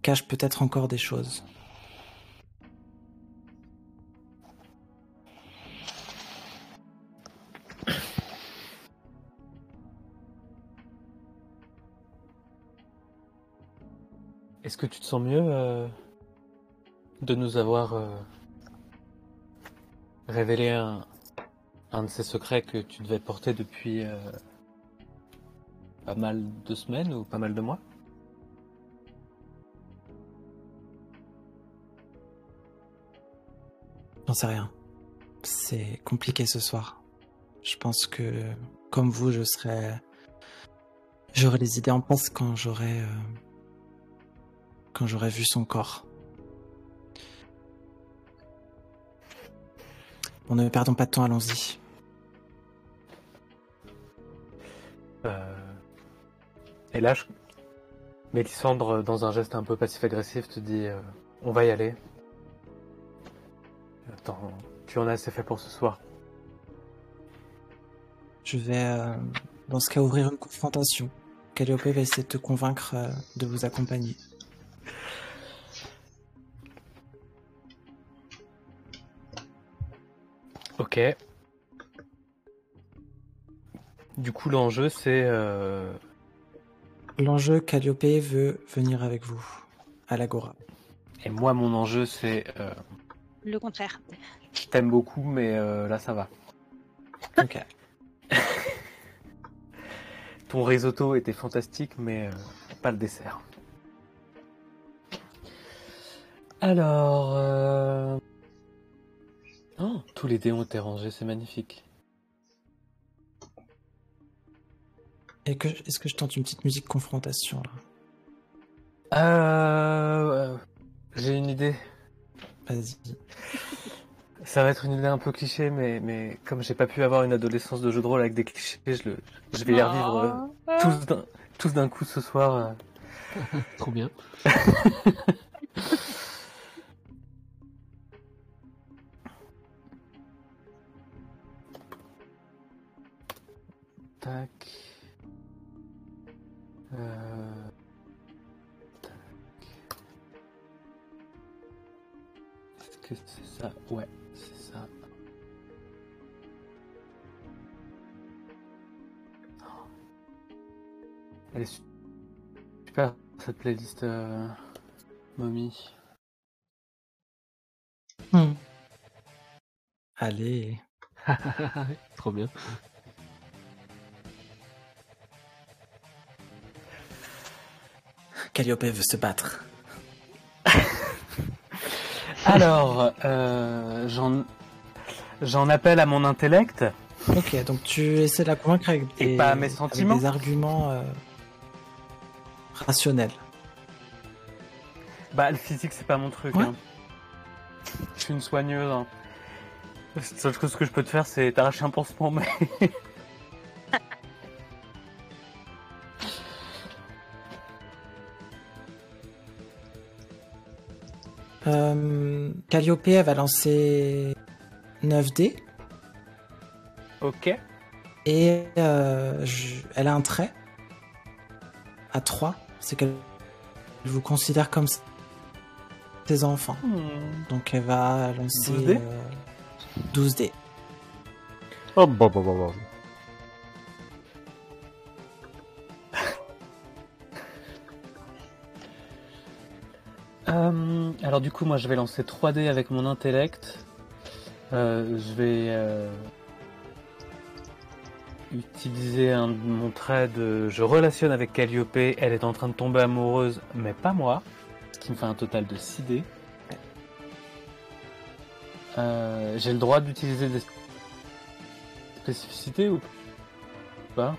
cache peut-être encore des choses. Est-ce que tu te sens mieux euh, de nous avoir euh, révélé un, de ces secrets que tu devais porter depuis euh, pas mal de semaines ou pas mal de mois? J'en sais rien. C'est compliqué ce soir. Je pense que, comme vous, je serai. J'aurai les idées en place quand j'aurai. euh, Quand j'aurai vu son corps. Bon, ne perdons pas de temps, allons-y. Euh, Et là, je... Mélissandre, dans un geste un peu passif-agressif, te dit euh, On va y aller. Attends, tu en as assez fait pour ce soir. Je vais, euh, dans ce cas, ouvrir une confrontation. Calliope va essayer de te convaincre euh, de vous accompagner. Ok. Du coup, l'enjeu, c'est. euh, L'enjeu, Calliope veut venir avec vous à l'Agora. Et moi, mon enjeu, c'est. euh, Le contraire. Je t'aime beaucoup, mais euh, là, ça va. Ok. Ton risotto était fantastique, mais euh, pas le dessert. Alors. Oh, tous les dés ont été rangés, c'est magnifique. Et que, est-ce que je tente une petite musique confrontation là? Euh, J'ai une idée. Vas-y. Ça va être une idée un peu cliché, mais, mais comme j'ai pas pu avoir une adolescence de jeu de rôle avec des clichés, je, le, je vais les revivre euh, tous d'un- tous d'un coup ce soir. euh. Trop bien. Tac. Euh, tac. Est-ce que c'est ça? Ouais, c'est ça. Oh. Elle est super cette playlist euh... momie. Hmm. Allez. Trop bien. Calliope veut se battre. Alors, euh, j'en j'en appelle à mon intellect. Ok, donc tu essaies de la convaincre avec Et des, pas avec arguments euh, rationnels. Bah, le physique, c'est pas mon truc. Ouais. hein. Je suis une soigneuse. hein. La seule chose que je peux te faire, c'est t'arracher un pansement, mais. Euh, Calliope, elle va lancer 9D ok. et euh, je- elle a un trait à 3. C'est qu'elle vous considère comme ses enfants. Hmm. Donc elle va lancer 12D? euh, 12D. Oh, bah, bah, bah, bah. Alors du coup, moi, je vais lancer 3D avec mon intellect. Euh, je vais euh, utiliser un, mon trait de... Je relationne avec Calliope, elle est en train de tomber amoureuse, mais pas moi. Ce qui me fait un total de 6D. Euh, J'ai le droit d'utiliser des spécificités ou pas?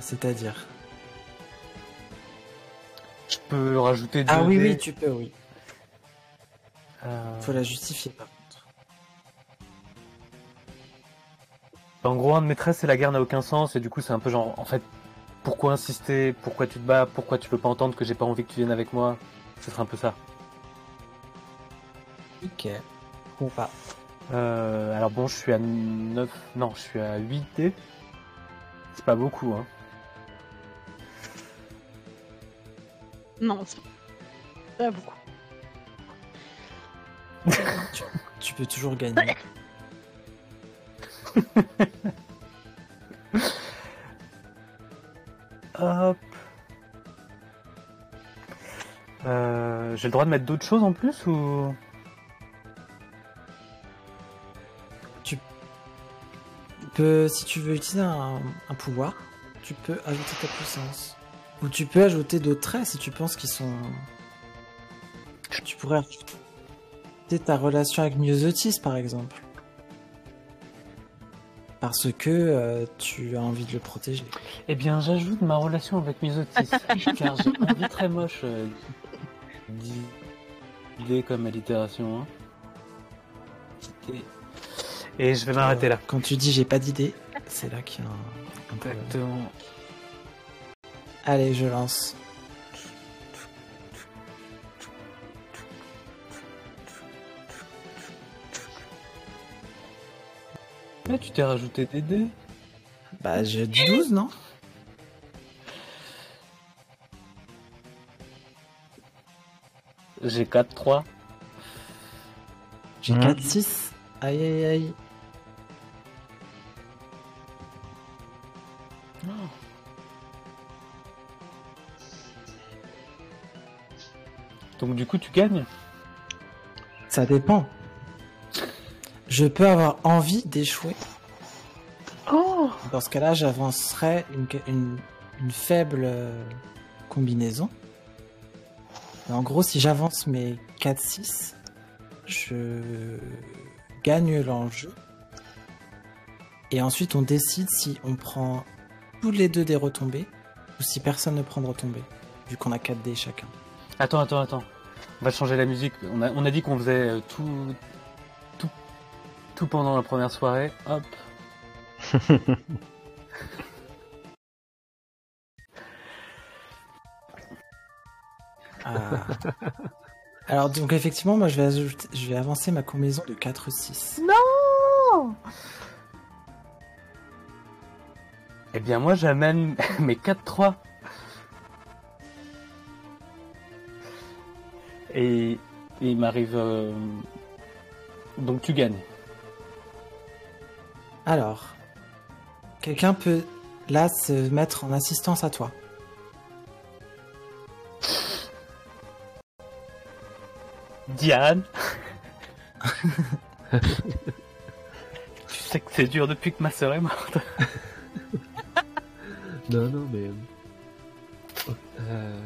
C'est-à-dire? Peux rajouter 2D. Ah oui, oui, tu peux, oui. Euh, Faut la justifier par contre. En gros, un de mes traits, c'est la guerre n'a aucun sens, et du coup, c'est un peu genre, en fait, pourquoi insister Pourquoi tu te bats Pourquoi tu veux pas entendre que j'ai pas envie que tu viennes avec moi? Ce serait un peu ça. Ok. Ou pas. Euh, alors bon, je suis à 9... Non, je suis à 8D. C'est pas beaucoup, hein. Non, c'est pas beaucoup. Tu peux toujours gagner. Hop. Euh, j'ai le droit de mettre d'autres choses en plus ou... Tu peux, si tu veux utiliser un, un pouvoir, tu peux ajouter ta puissance. Ou tu peux ajouter d'autres traits si tu penses qu'ils sont. Tu pourrais ajouter ta relation avec Myosotis par exemple. Parce que euh, tu as envie de le protéger. Eh bien, j'ajoute ma relation avec Misotis, car j'ai envie très moche euh, d'idée comme allitération. Hein. Et je vais m'arrêter là. Quand tu dis j'ai pas d'idée, c'est là qu'il y a un, un problème. Allez, je lance. Mais tu t'es rajouté des dés Bah, j'ai dit 12, non? J'ai 4-3. J'ai Mhm. 4, 6. Aïe aïe aïe. Donc du coup, tu gagnes Ça dépend. Je peux avoir envie d'échouer. Oh Dans ce cas-là, j'avancerai une, une- une faible euh, combinaison. Et en gros, si j'avance mes 4-6, je gagne l'enjeu. Et ensuite, on décide si on prend tous les deux des retombées ou si personne ne prend de retombées, vu qu'on a 4 dés chacun. Attends, attends, attends. On va changer la musique. On a, on a dit qu'on faisait euh, tout, tout, tout pendant la première soirée. Hop. Ah. Alors, donc effectivement, moi je vais, ajouter- je vais avancer ma combinaison de 4-6. Eh bien, moi, j'amène mes 4-3. Et, et il m'arrive... euh, Donc tu gagnes. Alors, quelqu'un peut là se mettre en assistance à toi. Diane Tu sais que c'est dur depuis que ma sœur est morte. Non, non, mais. Euh...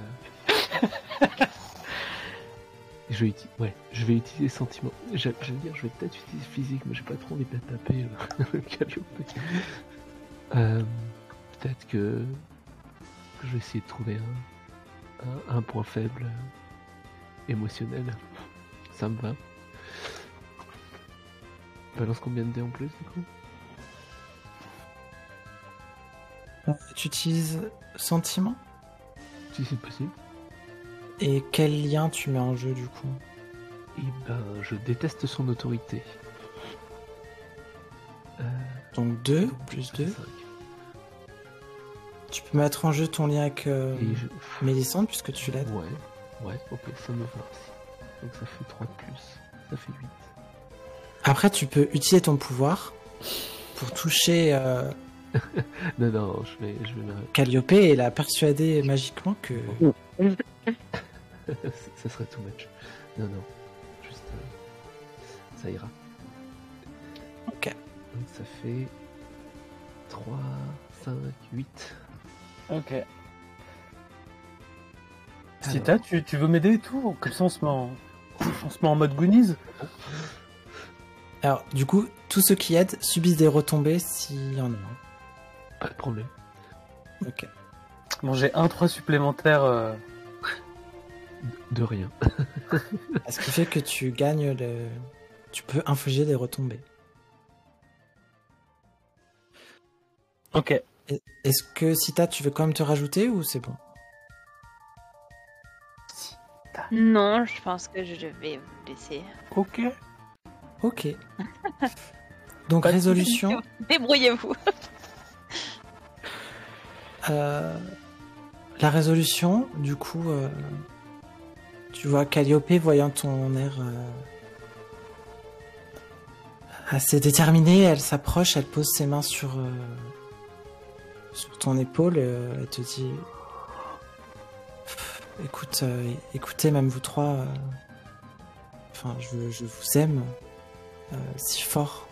je, vais uti- ouais, je vais utiliser sentiment. Veux dire, je vais peut-être utiliser physique, mais j'ai pas trop envie de la taper euh. Euh, peut-être que... que je vais essayer de trouver un, un, un point faible euh, émotionnel. Ça me va. Balance combien de dés en plus du coup? Tu utilises sentiment? Si c'est possible. Et quel lien tu mets en jeu du coup Eh ben, je déteste son autorité. Euh, Donc 2 plus 2. cinq. Tu peux mettre en jeu ton lien avec euh, je... Mélissande puisque tu l'aides. Ouais, ouais, ok, ça me va aussi. Donc ça fait 3 de plus. Ça fait 8. Après, tu peux utiliser ton pouvoir pour toucher euh, Non, non, je vais, je vais. Calliope et la persuader magiquement que. Ça serait too much. Non, non. Juste. euh, ça ira. Ok. Donc ça fait 3, 5, 8. Ok. Sita, tu, tu veux m'aider et tout Comme ça on se met en, on se met en mode Goonies? Alors, du coup, tous ceux qui aident subissent des retombées s'il y en a. hein. Pas de problème. Ok. Bon, j'ai un 3 supplémentaire. euh, De rien. Ce qui fait que tu gagnes le. Tu peux infliger des retombées. Ok. Est-ce que Sita, tu veux quand même te rajouter ou c'est bon? Non, je pense que je vais vous laisser. Ok. Ok. Donc Pas résolution. Débrouillez-vous. euh, la résolution, du coup, euh, tu vois Calliope voyant ton air euh, assez déterminé, elle s'approche, elle pose ses mains sur euh, sur ton épaule, euh, elle te dit écoute, écoutez, même vous trois, enfin, je, je vous aime si fort.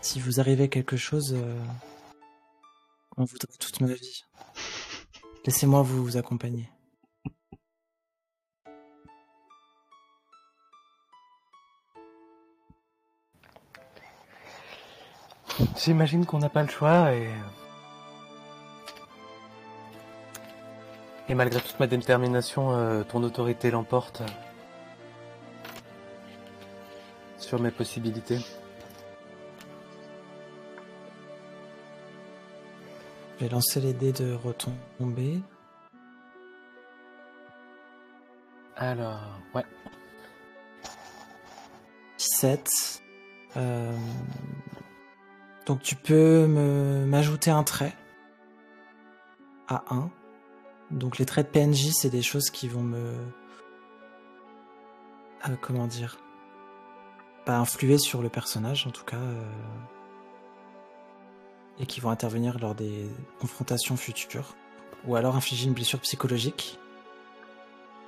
Si vous arrivez quelque chose, on voudrait toute ma vie. Laissez-moi vous accompagner. J'imagine qu'on n'a pas le choix et. Et malgré toute ma détermination, euh, ton autorité l'emporte sur mes possibilités. Je vais lancer les dés de retombée. Alors, ouais. 17. Euh, Donc tu peux m'ajouter un trait à 1. Donc les traits de PNJ, c'est des choses qui vont me... euh, comment dire influer sur le personnage en tout cas. euh, Et qui vont intervenir lors des confrontations futures. Ou alors infliger une blessure psychologique.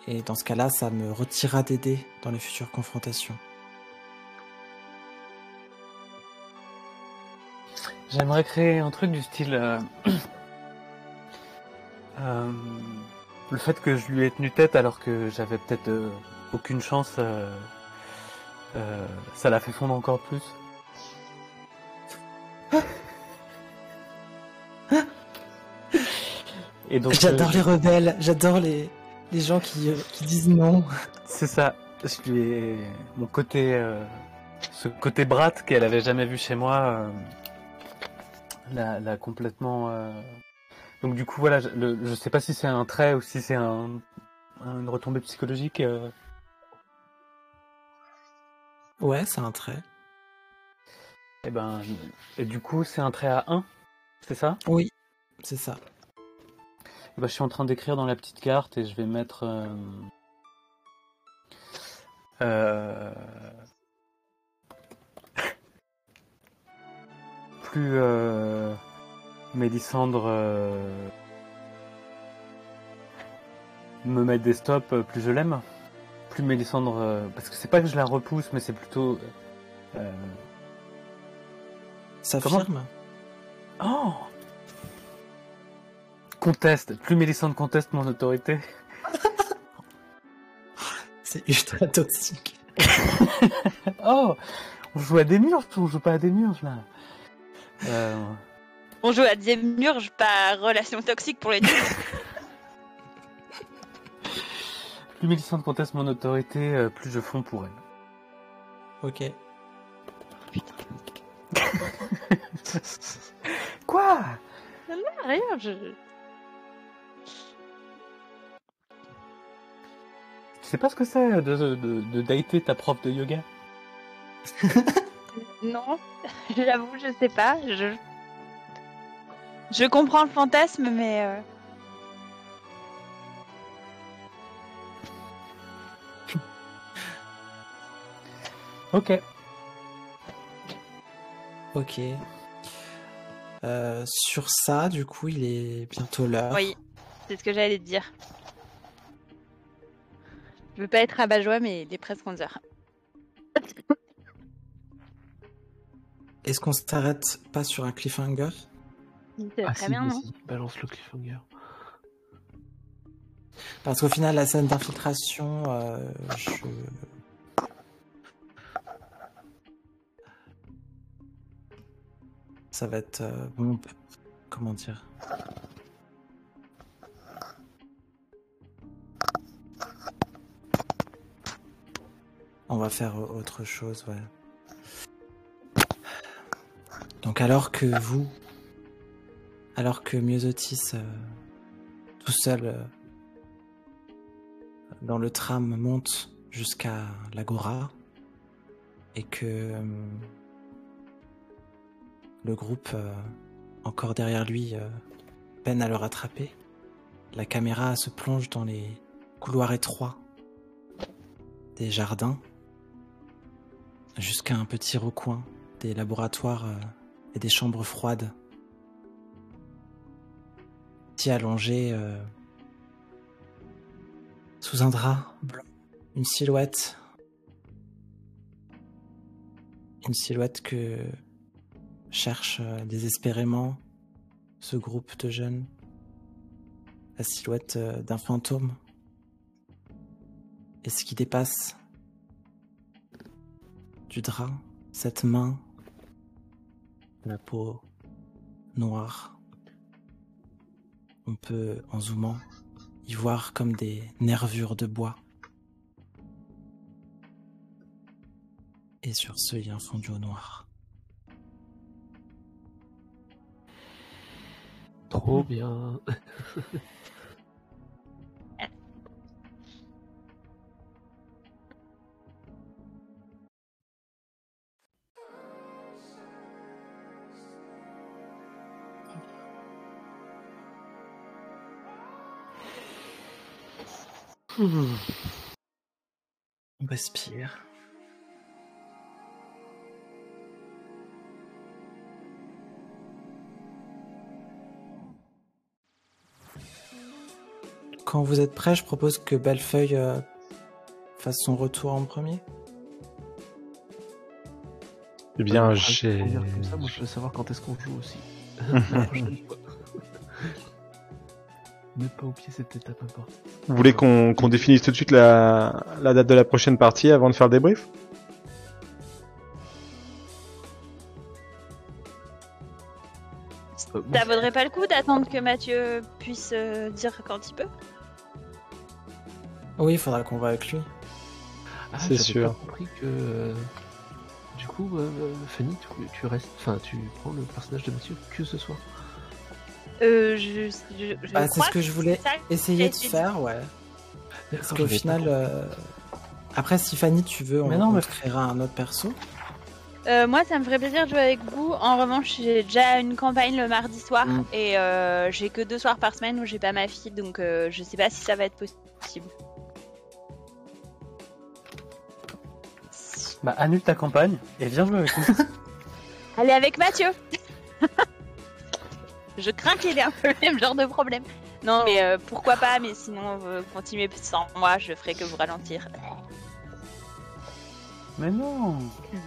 Et dans ce cas-là, ça me retirera des dés dans les futures confrontations. J'aimerais créer un truc du style. euh, euh, le fait que je lui ai tenu tête alors que j'avais peut-être euh, aucune chance, euh, ça l'a fait fondre encore plus. Et donc, J'adore les rebelles, j'adore les, les gens qui, qui disent non. C'est ça. Je lui ai... Mon côté... Ce côté brat qu'elle avait jamais vu chez moi... euh, L'a, l'a complètement... euh, Donc du coup, voilà, je, le- je sais pas si c'est un trait ou si c'est un... une retombée psychologique. euh. Ouais, c'est un trait. Et ben... Et du coup, c'est un trait à 1 C'est ça? Oui, c'est ça. Eh ben, Je suis en train d'écrire dans la petite carte et je vais mettre... euh, plus euh, Mélissandre euh, me met des stops, euh, plus je l'aime. Plus Mélissandre. euh, parce que c'est pas que je la repousse, mais c'est plutôt. euh, S'affirme. Oh Conteste. Plus Mélissandre conteste mon autorité. C'est ultra toxique. Oh On joue à des murs on joue pas à des murs là Euh, On joue à Démurge, pas relation toxique pour les deux. Plus Mélissandre conteste mon autorité, euh, plus je fonds pour elle. Ok. Quoi? Rien, je... Tu sais pas ce que c'est de, de, de dater ta prof de yoga? Non, j'avoue, je sais pas. Je... je comprends le fantasme, mais... euh, Ok. Ok. Euh, sur ça, du coup, il est bientôt l'heure. Oui, c'est ce que j'allais te dire. Je veux pas être rabat-joie, mais il est presque 11 heures. Est-ce qu'on s'arrête pas sur un cliffhanger? C'est Ah très si, bien, non balance le cliffhanger. Parce qu'au final, la scène d'infiltration, euh, je... Ça va être... euh, bon, comment dire? On va faire autre chose, ouais. Donc alors que vous, alors que Myosotis, euh, tout seul, euh, dans le tram monte jusqu'à l'Agora et que euh, le groupe, encore derrière lui, peine à le rattraper. La caméra se plonge dans les couloirs étroits des jardins jusqu'à un petit recoin des laboratoires et des chambres froides. Petit allongé euh, sous un drap blanc, une silhouette. Une silhouette que cherche euh, désespérément ce groupe de jeunes. La silhouette euh, d'un fantôme. Et ce qui dépasse du drap, cette main, la peau noire. On peut, en zoomant, y voir comme des nervures de bois. Et sur ce, il y a un fondu au noir. Trop bien. On respire. Quand vous êtes prêt, je propose que Bellefeuille euh, fasse son retour en premier. Eh bien, Ah, j'ai. Comme ça, moi, je veux savoir quand est-ce qu'on joue aussi. La prochaine fois. Ne pas oublier cette étape importante. Vous voulez qu'on qu'on définisse tout de suite la... la date de la prochaine partie avant de faire le débrief? Ça vaudrait pas le coup d'attendre que Mathieu puisse euh, dire quand il peut? Oui, il faudra qu'on voit avec lui. Ah, C'est sûr. pas compris que. euh, Du coup, euh, Fanny, tu, tu restes. Enfin, tu prends le personnage de Mathieu que ce soir. Euh, je, je, je Bah, c'est ce que je voulais ça. essayer de faire, ouais. Parce qu'au final, euh, après, si Fanny, tu veux, on, Mais non, on mais- créera un autre perso. Euh, moi, ça me ferait plaisir de jouer avec vous. En revanche, j'ai déjà une campagne le mardi soir Mm. et euh, j'ai que deux soirs par semaine où j'ai pas ma fille, donc euh, je sais pas si ça va être possible. Bah, annule ta campagne et viens jouer avec nous. Allez avec Mathieu. Je crains qu'il ait un peu le même genre de problème. Non, mais euh, pourquoi pas, mais sinon, euh, continuez sans moi, je ferai que vous ralentir. Mais non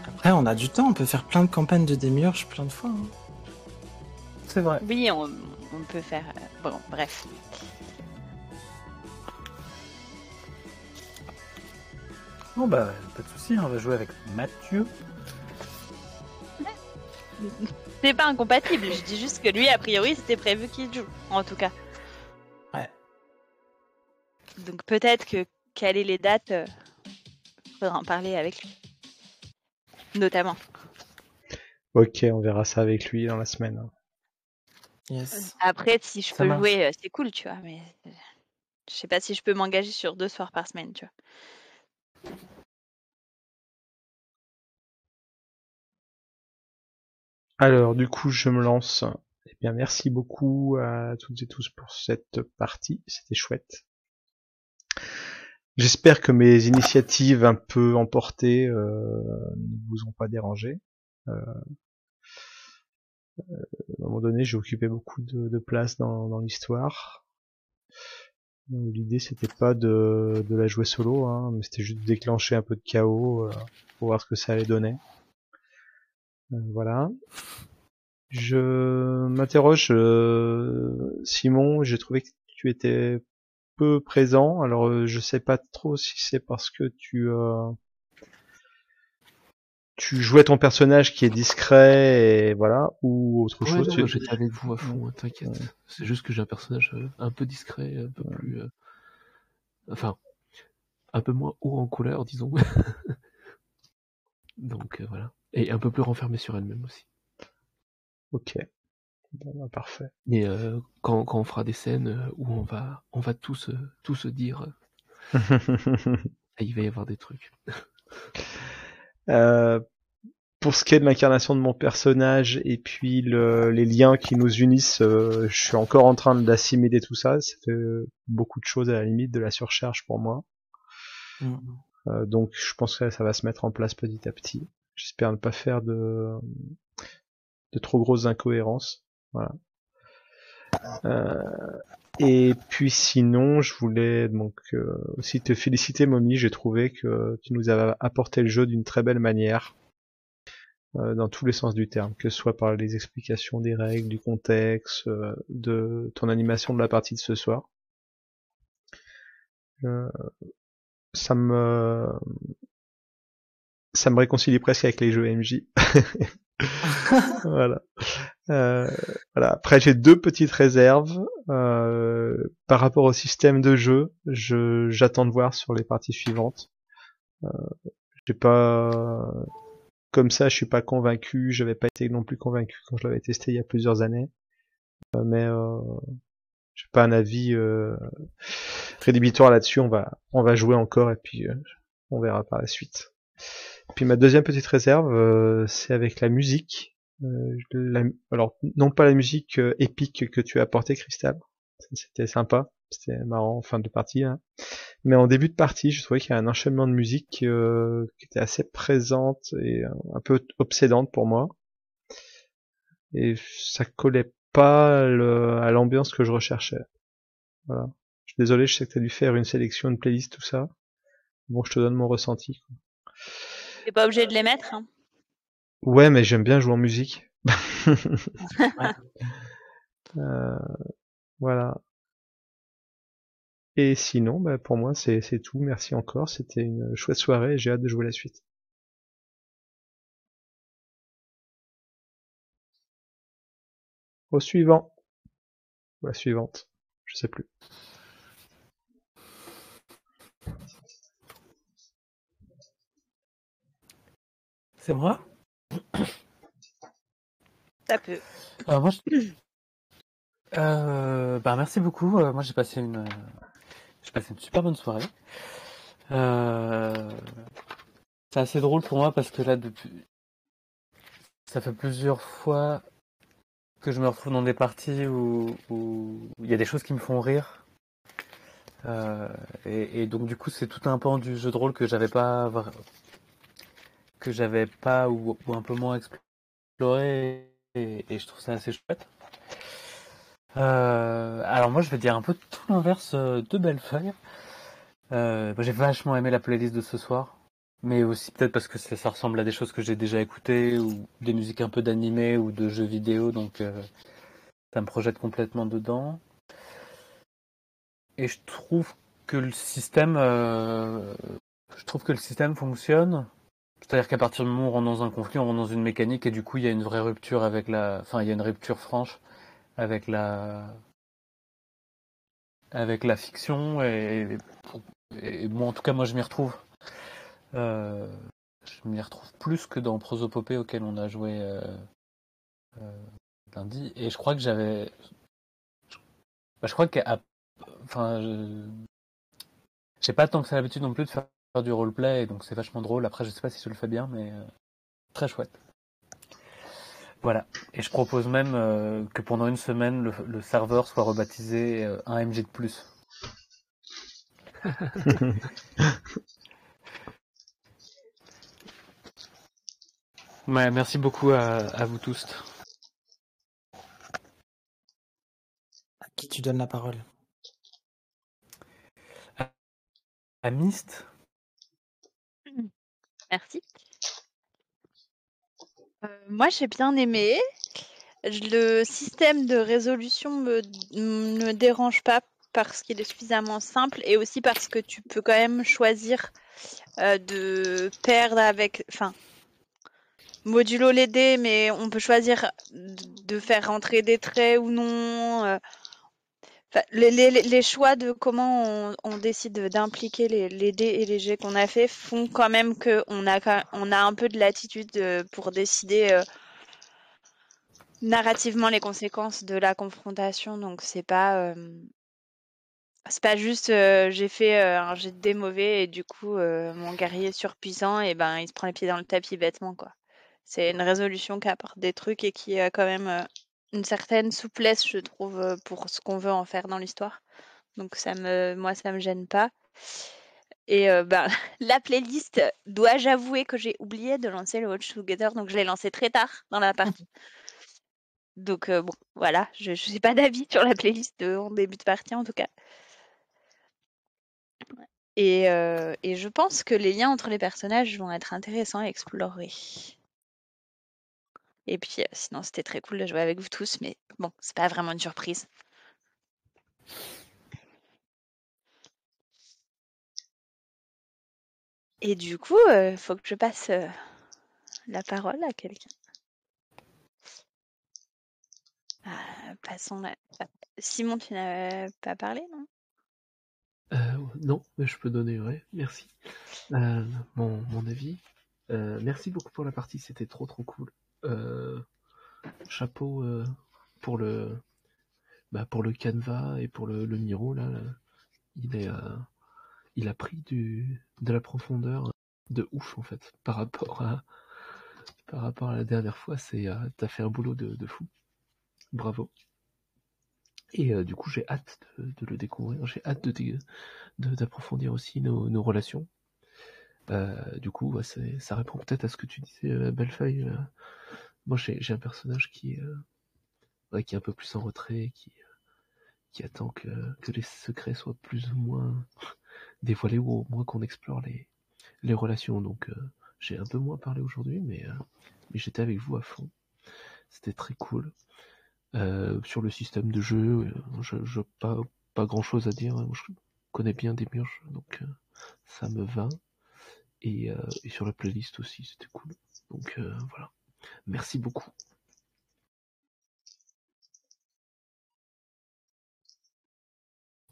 Après, on a du temps, on peut faire plein de campagnes de démiurge plein de fois. hein. C'est vrai. Oui, on, on peut faire. euh, bon, bref. Bon bah, pas de soucis, on va jouer avec Mathieu. C'est pas incompatible, je dis juste que lui, a priori, c'était prévu qu'il joue, en tout cas. Ouais. Donc peut-être que caler les dates, euh, faudra en parler avec lui. Notamment. Ok, on verra ça avec lui dans la semaine. Yes. Après, si je Ça peux marche. jouer, euh, c'est cool, tu vois, mais euh, je sais pas si je peux m'engager sur deux soirs par semaine, tu vois. Alors, du coup, je me lance. Eh bien, merci beaucoup à toutes et tous pour cette partie. C'était chouette. J'espère que mes initiatives un peu emportées euh, ne vous ont pas dérangé. Euh, euh, à un moment donné, j'ai occupé beaucoup de, place dans, l'histoire. Euh, L'idée, c'était pas de, la jouer solo, hein, mais c'était juste de déclencher un peu de chaos pour voir ce que ça allait donner. Euh, voilà. Je m'interroge, euh, Simon, j'ai trouvé que tu étais peu présent. Alors, euh, je sais pas trop si c'est parce que tu euh, tu jouais ton personnage qui est discret et voilà, ou autre Ouais, chose. Tu- j'étais avec vous à fond, hein, t'inquiète. Ouais. C'est juste que j'ai un personnage euh, un peu discret, un peu plus. euh, Enfin, un peu moins haut en couleur, disons. Donc euh, voilà. Et un peu plus renfermé sur elle-même aussi. Ok. Bon, bah, parfait. Et euh, quand, quand on fera des scènes euh, où on va, on va tous, tous se dire, euh, il va y avoir des trucs. Euh, pour ce qui est de l'incarnation de mon personnage et puis le- les liens qui nous unissent, euh, je suis encore en train d'assimiler tout ça. Ça fait beaucoup de choses à la limite de la surcharge pour moi. Mm. Donc je pense que ça va se mettre en place petit à petit. J'espère ne pas faire de, de trop grosses incohérences. Voilà. Euh, et puis sinon, je voulais donc euh, aussi te féliciter, Mommy. J'ai trouvé que tu nous as apporté le jeu d'une très belle manière, euh, dans tous les sens du terme, que ce soit par les explications des règles, du contexte, euh, de ton animation de la partie de ce soir. Euh, ça me ça me réconcilie presque avec les jeux MJ. voilà. Euh, voilà. Après, j'ai deux petites réserves euh, par rapport au système de jeu. Je j'attends de voir sur les parties suivantes. Euh, j'ai pas comme ça, je suis pas convaincu. J'avais pas été non plus convaincu quand je l'avais testé il y a plusieurs années. Euh, mais euh, j'ai pas un avis euh, rédhibitoire là-dessus. On va on va jouer encore et puis euh, on verra par la suite. Puis ma deuxième petite réserve, euh, c'est avec la musique. Euh, la- alors non pas la musique euh, épique que tu as apporté, Cristal. C'était sympa, c'était marrant en fin de partie. hein. Mais en début de partie, je trouvais qu'il y a un enchaînement de musique euh, qui était assez présente et euh, un peu obsédante pour moi. Et ça collait pas à l'ambiance que je recherchais. Voilà. Je suis désolé, je sais que tu as dû faire une sélection, une playlist, tout ça. Bon, je te donne mon ressenti. quoi. T'es pas obligé de les mettre. Hein. Ouais, mais j'aime bien jouer en musique. Euh, voilà. Et sinon, bah, pour moi, c'est tout. Merci encore. C'était une chouette soirée et j'ai hâte de jouer la suite. Au suivant. Ou la suivante. Je sais plus. C'est moi? Ça peut. Euh, moi, je- Euh, bah, merci beaucoup. Euh, moi, j'ai passé une, j'ai passé une super bonne soirée. Euh, C'est assez drôle pour moi parce que là, depuis, ça fait plusieurs fois que je me retrouve dans des parties où, où il y a des choses qui me font rire. Et, et donc, du coup, c'est tout un pan du jeu de rôle que j'avais pas, que j'avais pas ou, un peu moins exploré. Et, je trouve ça assez chouette. Euh, alors moi je vais dire un peu tout l'inverse euh, de Bellefeuille. Euh, j'ai vachement aimé la playlist de ce soir, mais aussi peut-être parce que ça, ressemble à des choses que j'ai déjà écoutées ou des musiques un peu d'animé ou de jeux vidéo, donc ça me projette complètement dedans. Et je trouve que le système, je trouve que le système fonctionne. C'est-à-dire qu'à partir du moment où on rentre dans un conflit, on rentre dans une mécanique et du coup il y a une vraie rupture avec la, enfin il y a une rupture franche avec la avec la fiction et, et moi en tout cas moi je m'y retrouve. Euh, je m'y retrouve plus que dans Prosopopée auquel on a joué euh, euh, lundi. Et je crois que j'avais bah, je crois que enfin je... j'ai pas tant que ça l'habitude non plus de faire du roleplay donc c'est vachement drôle après je sais pas si je le fais bien mais euh, très chouette voilà. Et je propose même euh, que pendant une semaine, le, le serveur soit rebaptisé euh, un MG de plus. ouais, merci beaucoup à, à, vous tous. À qui tu donnes la parole? À, Myst. Merci. Euh, moi, j'ai bien aimé. Le système de résolution me, me dérange pas parce qu'il est suffisamment simple et aussi parce que tu peux quand même choisir euh, de perdre avec, enfin, modulo les dés, mais on peut choisir de faire rentrer des traits ou non. Euh, les, choix de comment on, décide d'impliquer les, dés et les jets qu'on a fait font quand même qu'on a, a un peu de latitude pour décider euh, narrativement les conséquences de la confrontation. Donc c'est pas euh, c'est pas juste euh, j'ai fait un jet de dés mauvais et du coup mon guerrier surpuissant et ben il se prend les pieds dans le tapis bêtement quoi. C'est une résolution qui apporte des trucs et qui a quand même une certaine souplesse, je trouve, pour ce qu'on veut en faire dans l'histoire. Donc ça me, moi, ça me gêne pas. Et euh, ben, la playlist, dois-je avouer que j'ai oublié de lancer le Watch Together, donc je l'ai lancé très tard dans la partie. Donc euh, bon, voilà, je ne sais pas d'avis sur la playlist de, en début de partie en tout cas. Et, euh, et je pense que les liens entre les personnages vont être intéressants à explorer. Et puis, euh, sinon, c'était très cool de jouer avec vous tous, mais bon, c'est pas vraiment une surprise. Et du coup, il euh, faut que je passe euh, la parole à quelqu'un. Ah, passons là. Simon, tu n'as pas parlé, non? Non, mais je peux donner, ouais, merci. mon, mon avis. merci beaucoup pour la partie, c'était trop trop cool. Euh, chapeau euh, pour le bah, pour le canevas et pour le, le Miro là, il est euh, il a pris du de la profondeur de ouf en fait par rapport à par rapport à la dernière fois. C'est t'as fait un boulot de, fou. Bravo. Et du coup j'ai hâte de, le découvrir. J'ai hâte de d'approfondir aussi nos, relations. Du coup, ça répond peut-être à ce que tu disais, Bellefeuille. Euh. Moi, j'ai un personnage qui, ouais, qui est un peu plus en retrait, qui, qui attend que, que les secrets soient plus ou moins dévoilés ou au moins qu'on explore les, les relations. Donc, j'ai un peu moins parlé aujourd'hui, mais, mais j'étais avec vous à fond. C'était très cool. Euh, sur le système de jeu, je, je pas pas grand chose à dire. Je connais bien des murges, donc ça me va. Et, euh, et, sur la playlist aussi, c'était cool. Donc euh, voilà. Merci beaucoup.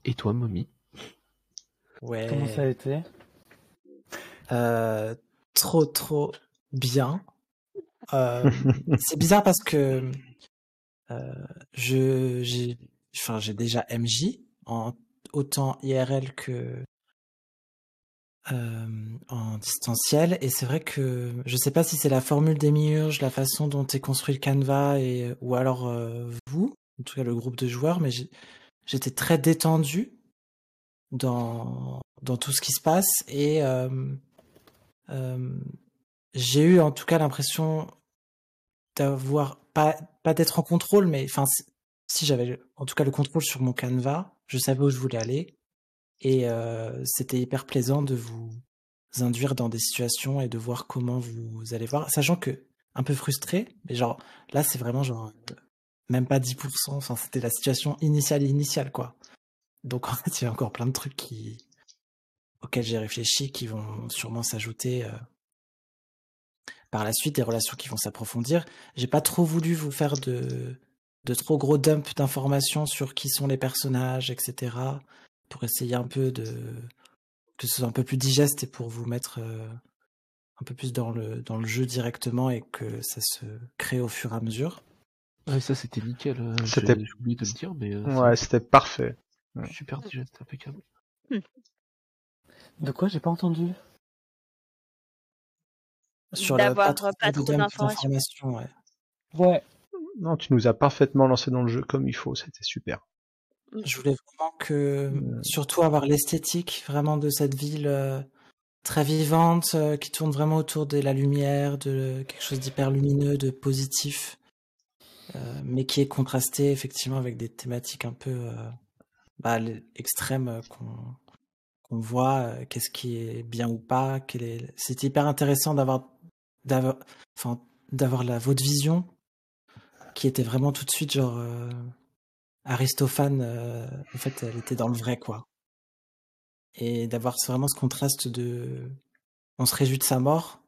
Et toi, Mommy? Ouais. Comment ça a été? Euh, Trop, trop bien. Euh, c'est bizarre parce que euh, je, j'ai, enfin, j'ai déjà MJ en autant IRL que euh, en distanciel. Et c'est vrai que je sais pas si c'est la formule des miurges, la façon dont est construit le canevas et ou alors euh, vous, en tout cas le groupe de joueurs, mais j'étais très détendu dans dans tout ce qui se passe. Et euh, j'ai eu en tout cas l'impression d'avoir pas pas d'être en contrôle, mais enfin si j'avais en tout cas le contrôle sur mon canevas, je savais où je voulais aller et euh, c'était hyper plaisant de vous induire dans des situations et de voir comment vous allez voir, sachant que un peu frustré, mais genre là c'est vraiment genre même pas 10%, enfin c'était la situation initiale initiale quoi. Donc en fait il y a encore plein de trucs qui auxquels j'ai réfléchi qui vont sûrement s'ajouter euh, par la suite, des relations qui vont s'approfondir. J'ai pas trop voulu vous faire de de trop gros dumps d'informations sur qui sont les personnages, etc. Pour essayer un peu de que ce soit un peu plus digeste et pour vous mettre euh, un peu plus dans le, dans le jeu directement et que ça se crée au fur et à mesure. Ouais, ça c'était nickel. euh, C'était- J'ai oublié de le dire, mais euh, Ouais, c'était parfait. super digeste, impeccable. De quoi J'ai pas entendu? Sur la D'avoir pas de trop d'informations, ouais. Ouais. Non, tu nous as parfaitement lancé dans le jeu comme il faut, c'était super. Je voulais vraiment que, Mm. surtout avoir l'esthétique vraiment de cette ville euh, très vivante, euh, qui tourne vraiment autour de la lumière, de quelque chose d'hyper lumineux, de positif, euh, mais qui est contrasté effectivement avec des thématiques un peu euh, bah, extrêmes qu'on qu'on voit, qu'est-ce qui est bien ou pas, quel est... C'était hyper intéressant d'avoir d'avoir enfin, d'avoir la votre vision qui était vraiment tout de suite genre euh, Aristophane, euh, en fait, elle était dans le vrai, quoi. Et d'avoir vraiment ce contraste de. On se réjouit de sa mort,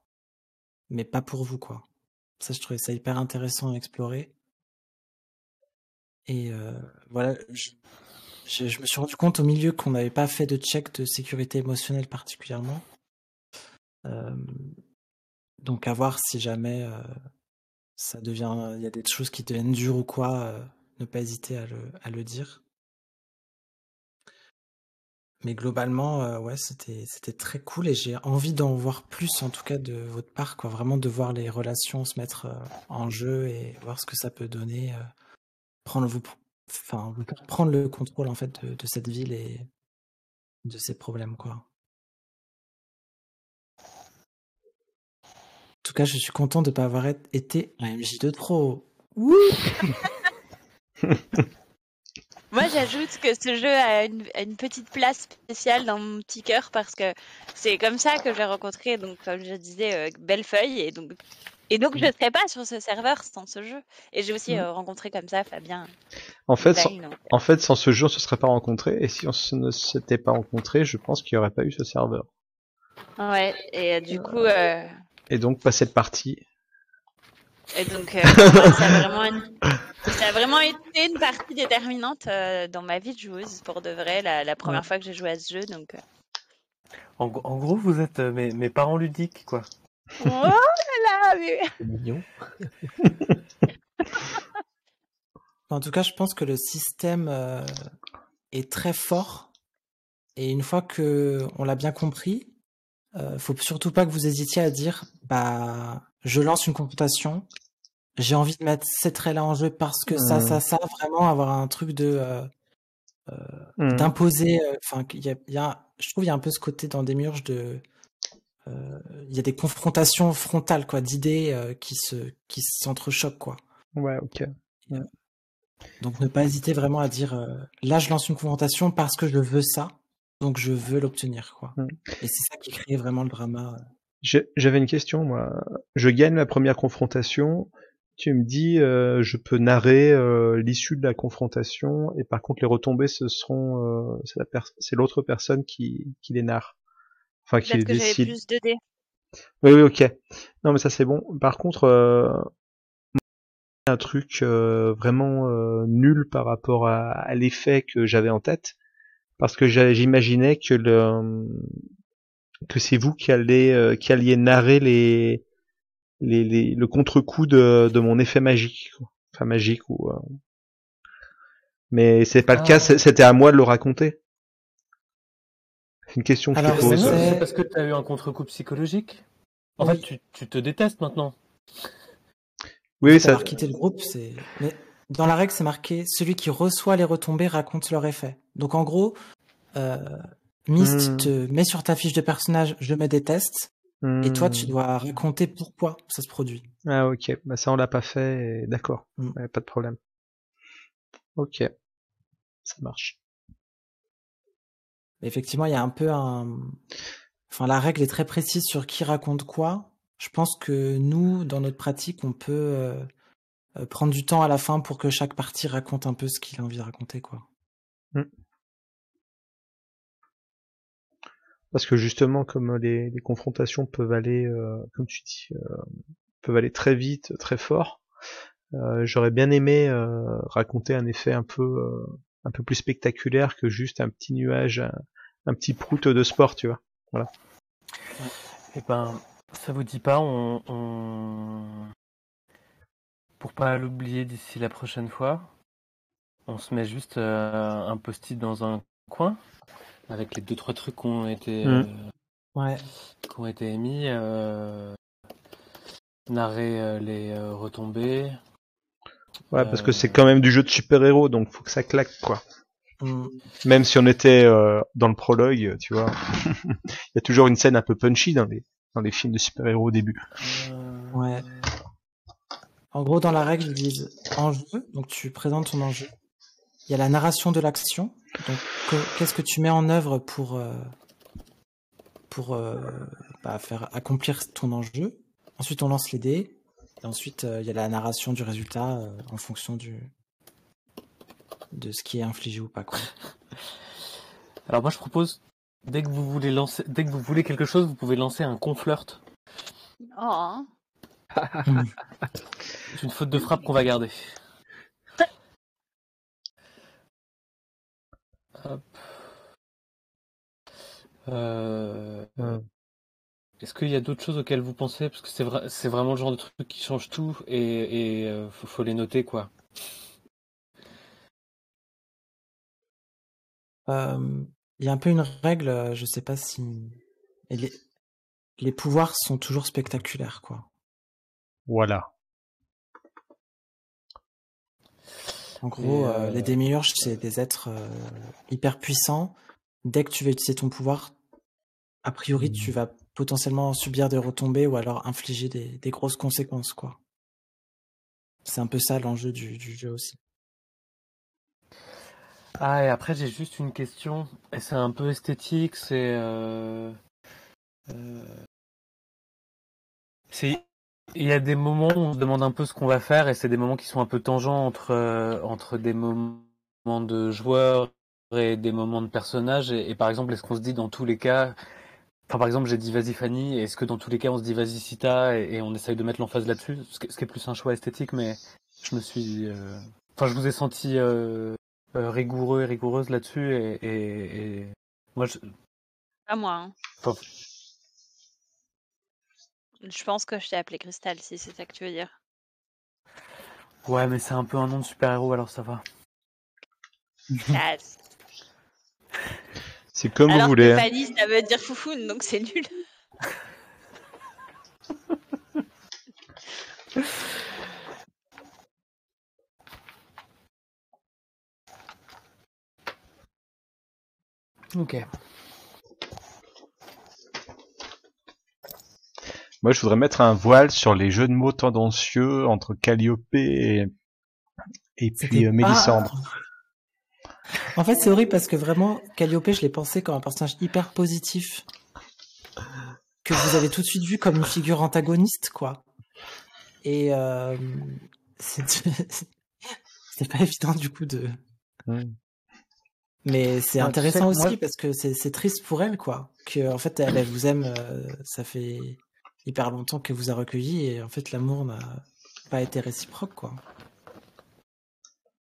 mais pas pour vous, quoi. Ça, je trouvais ça hyper intéressant à explorer. Et euh, voilà, je, je, me suis rendu compte au milieu qu'on n'avait pas fait de check de sécurité émotionnelle particulièrement. Euh, donc à voir si jamais euh, ça devient, il y a des choses qui deviennent dures ou quoi, ne pas hésiter à le, à le dire. Mais globalement, euh, ouais, c'était c'était très cool et j'ai envie d'en voir plus en tout cas de votre part, quoi. Vraiment de voir les relations se mettre euh, en jeu et voir ce que ça peut donner. euh, prendre vous, enfin, prendre le contrôle en fait de, de cette ville et de ses problèmes, quoi. En tout cas, je suis content de ne pas avoir été un MJ2 Pro. Moi, j'ajoute que ce jeu a une, a une petite place spéciale dans mon petit cœur parce que c'est comme ça que j'ai rencontré, donc comme je disais, euh, Bellefeuille et donc et donc je ne serais pas sur ce serveur sans ce jeu. Et j'ai aussi Mhm. euh, rencontré comme ça Fabien. En fait, sans, Stein, donc, en fait, sans ce jeu, on se serait pas rencontrés. Et si on se- ne s'était pas rencontrés, je pense qu'il n'y aurait pas eu ce serveur. Ouais. Et euh, du coup, euh, Et donc, pas cette partie. Et donc euh, ça a vraiment une- ça a vraiment été une partie déterminante euh, dans ma vie de joueuse pour de vrai la, la première fois que j'ai joué à ce jeu. Donc euh, En, gros- en gros, vous êtes euh, mes, mes parents ludiques, quoi. oh là là, mais- C'est mignon. En tout cas, je pense que le système euh, est très fort. Et une fois que on l'a bien compris, euh, faut surtout pas que vous hésitiez à dire, bah, je lance une confrontation. J'ai envie de mettre ces traits-là en jeu parce que ça, ça, ça, vraiment avoir un truc de euh, Mhm. d'imposer. euh, Enfin, il y a, il y a- je trouve il y a un peu ce côté dans Demiurge de, euh, il y a des confrontations frontales quoi, d'idées euh, qui se qui s'entrechoquent quoi. Ouais, ok. Donc ne pas hésiter vraiment à dire euh, là je lance une confrontation parce que je veux ça, donc je veux l'obtenir quoi. Mm. Et c'est ça qui crée vraiment le drama. J'avais une question, moi. Je gagne la première confrontation. Tu me dis, euh, je peux narrer euh, l'issue de la confrontation, et par contre les retombées, ce seront, euh, c'est la l'autre personne qui, qui les narre, enfin qui les que décide. plus de dés. Oui, oui, ok. Non, mais ça c'est bon. Par contre, euh, un truc euh, vraiment euh, nul par rapport à, à l'effet que j'avais en tête, parce que j'imaginais que le que c'est vous qui allez euh, qui alliez narrer les les, les le contre-coup de, de mon effet magique, quoi. enfin magique ou. euh, Mais c'est pas le Ah. cas. c'est- C'était à moi de le raconter. C'est une question que Alors, je pose. non, c'est- c'est parce que tu as eu un contre-coup psychologique. En Oui. fait, tu, tu te détestes maintenant. Oui, oui, ça... ça. avoir quitté le groupe, c'est. Mais dans la règle c'est marqué celui qui reçoit les retombées raconte leur effet. Donc en gros, euh, Myst Mm. te met sur ta fiche de personnage je me déteste et toi tu Hmm. dois raconter pourquoi ça se produit. Ah ok, bah ça on l'a pas fait, et d'accord, Mm. Ouais, pas de problème. Ok, ça marche. Effectivement, il y a un peu un. Enfin, la règle est très précise sur qui raconte quoi. Je pense que nous, dans notre pratique, on peut euh, euh, prendre du temps à la fin pour que chaque partie raconte un peu ce qu'il a envie de raconter, quoi. Parce que justement, comme les, les confrontations peuvent aller, euh, comme tu dis, euh, peuvent aller très vite, très fort, euh, j'aurais bien aimé euh, raconter un effet un peu, euh, un peu plus spectaculaire que juste un petit nuage, un, petit prout de sport, tu vois. Eh ben, ça vous dit pas, on, on... pour pas l'oublier d'ici la prochaine fois, on se met juste euh, un post-it dans un coin avec les deux trois trucs qui ont été Mm. euh, Ouais. qui ont été émis, euh, narrer euh, les euh, retombées. Ouais, parce que c'est quand même du jeu de super-héros, donc faut que ça claque, quoi. Mm. Même si on était euh, dans le prologue, tu vois, il y a toujours une scène un peu punchy dans les dans les films de super-héros au début. euh, Ouais. En gros, dans la règle, ils disent enjeu, donc tu présentes ton enjeu. Il y a la narration de l'action, qu'est-ce que tu mets en œuvre pour euh, pour euh, bah, faire accomplir ton enjeu? Ensuite, on lance les dés. Et ensuite, euh, il y a la narration du résultat en fonction du de ce qui est infligé ou pas. Quoi. Alors moi je propose dès que vous voulez lancer, dès que vous voulez quelque chose, vous pouvez lancer un conflirt. Oh, C'est une faute de frappe qu'on va garder. Euh, Euh, Est-ce qu'il y a d'autres choses auxquelles vous pensez? Parce que c'est vrai, c'est vraiment le genre de truc qui change tout et, et euh, faut, faut les noter quoi. Euh, Il y a un peu une règle, euh, je sais pas si et les les pouvoirs sont toujours spectaculaires, quoi. voilà. En gros, euh, euh, les démiurges, c'est des êtres euh, hyper puissants. Dès que tu vas utiliser ton pouvoir, a priori, tu vas potentiellement subir des retombées ou alors infliger des, des grosses conséquences, quoi. C'est un peu ça l'enjeu du, du jeu aussi. Ah et après j'ai juste une question et c'est un peu esthétique, c'est euh, euh, c'est il y a des moments où on se demande un peu ce qu'on va faire et c'est des moments qui sont un peu tangents entre euh, entre des moments de joueurs et des moments de personnages et, et par exemple est-ce qu'on se dit dans tous les cas enfin par exemple j'ai dit vas-y Fanny est-ce que dans tous les cas on se dit vas-y Sita et, et on essaye de mettre l'emphase là-dessus? Ce, qui- ce qui est plus un choix esthétique mais je me suis euh, enfin je vous ai senti euh, euh, rigoureux et rigoureuse là-dessus et, et, et moi je, pas moi. hein. enfin, Je pense que je t'ai appelé Cristal, si c'est ça que tu veux dire. ouais mais c'est un peu un nom de super-héros alors ça va. C'est comme Alors vous que voulez. hein. Fanny, ça veut dire foufoune, donc c'est nul. ok Moi, je voudrais mettre un voile sur les jeux de mots tendancieux entre Calliope et, et puis C'était euh, pas- Mélissandre. En fait, c'est horrible parce que vraiment, Calliope, je l'ai pensé comme un personnage hyper positif. Que vous avez tout de suite vu comme une figure antagoniste, quoi. Et euh, c'est c'est pas évident du coup de. Mm. Mais c'est Ouais, tu intéressant moi- aussi parce que c'est c'est triste pour elle, quoi. Que en fait, elle, elle vous aime, euh, ça fait hyper longtemps qu'elle vous a recueilli et en fait, l'amour n'a pas été réciproque, quoi.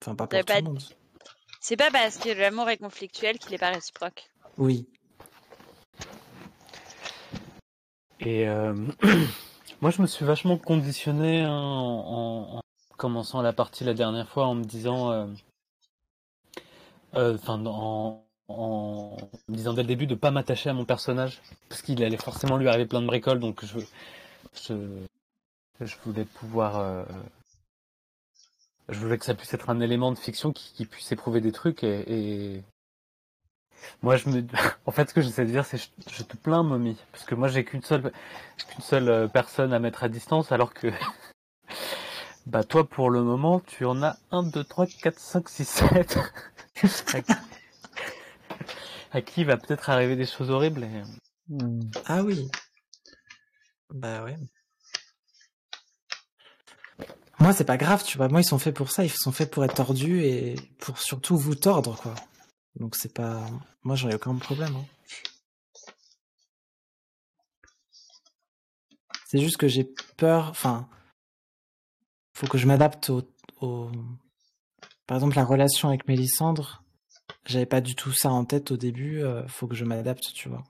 Enfin, pas pour tout pas- le monde. C'est pas parce que l'amour est conflictuel qu'il est pas réciproque. Oui. Et euh, moi, je me suis vachement conditionné hein, en, en- en commençant la partie la dernière fois en me disant, euh, euh, enfin, en, en me disant dès le début de pas m'attacher à mon personnage parce qu'il allait forcément lui arriver plein de bricoles, donc je, je, je voulais pouvoir, euh, je voulais que ça puisse être un élément de fiction qui, puisse éprouver des trucs et, et moi, je me, en fait, ce que j'essaie de dire, c'est je, je te plains, momie, parce que moi, j'ai qu'une seule, qu'une seule euh, personne à mettre à distance, alors que Bah toi pour le moment tu en as 1, 2, 3, 4, 5, 6, 7. À qui va peut-être arriver des choses horribles. Et... Ah oui. Bah ouais. Moi, c'est pas grave, tu vois. Moi, ils sont faits pour ça. Ils sont faits pour être tordus et pour surtout vous tordre, quoi. Donc, c'est pas. Moi, j'en ai aucun problème. hein. C'est juste que j'ai peur. Enfin, faut que je m'adapte au, au- Par exemple, la relation avec Mélissandre, j'avais pas du tout ça en tête au début. euh, faut que je m'adapte, tu vois.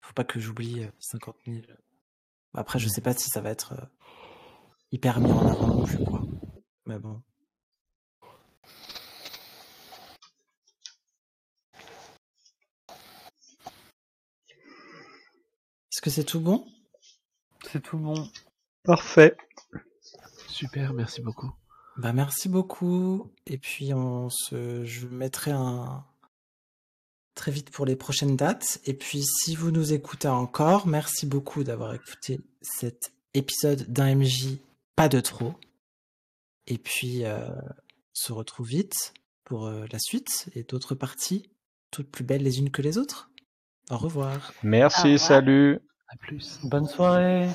Faut pas que j'oublie euh, 50 000. Après, je sais pas si ça va être euh, hyper mis en avant non plus, quoi. Mais bon. Est-ce que c'est tout bon? C'est tout bon. Parfait. Super, merci beaucoup. Bah merci beaucoup. Et puis on se, je mettrai un très vite pour les prochaines dates. Et puis si vous nous écoutez encore, merci beaucoup d'avoir écouté cet épisode d'un MJ pas de trop. Et puis euh, on se retrouve vite pour euh, la suite et d'autres parties, toutes plus belles les unes que les autres. Au revoir. Merci, Au revoir. salut. À plus. Bonne soirée.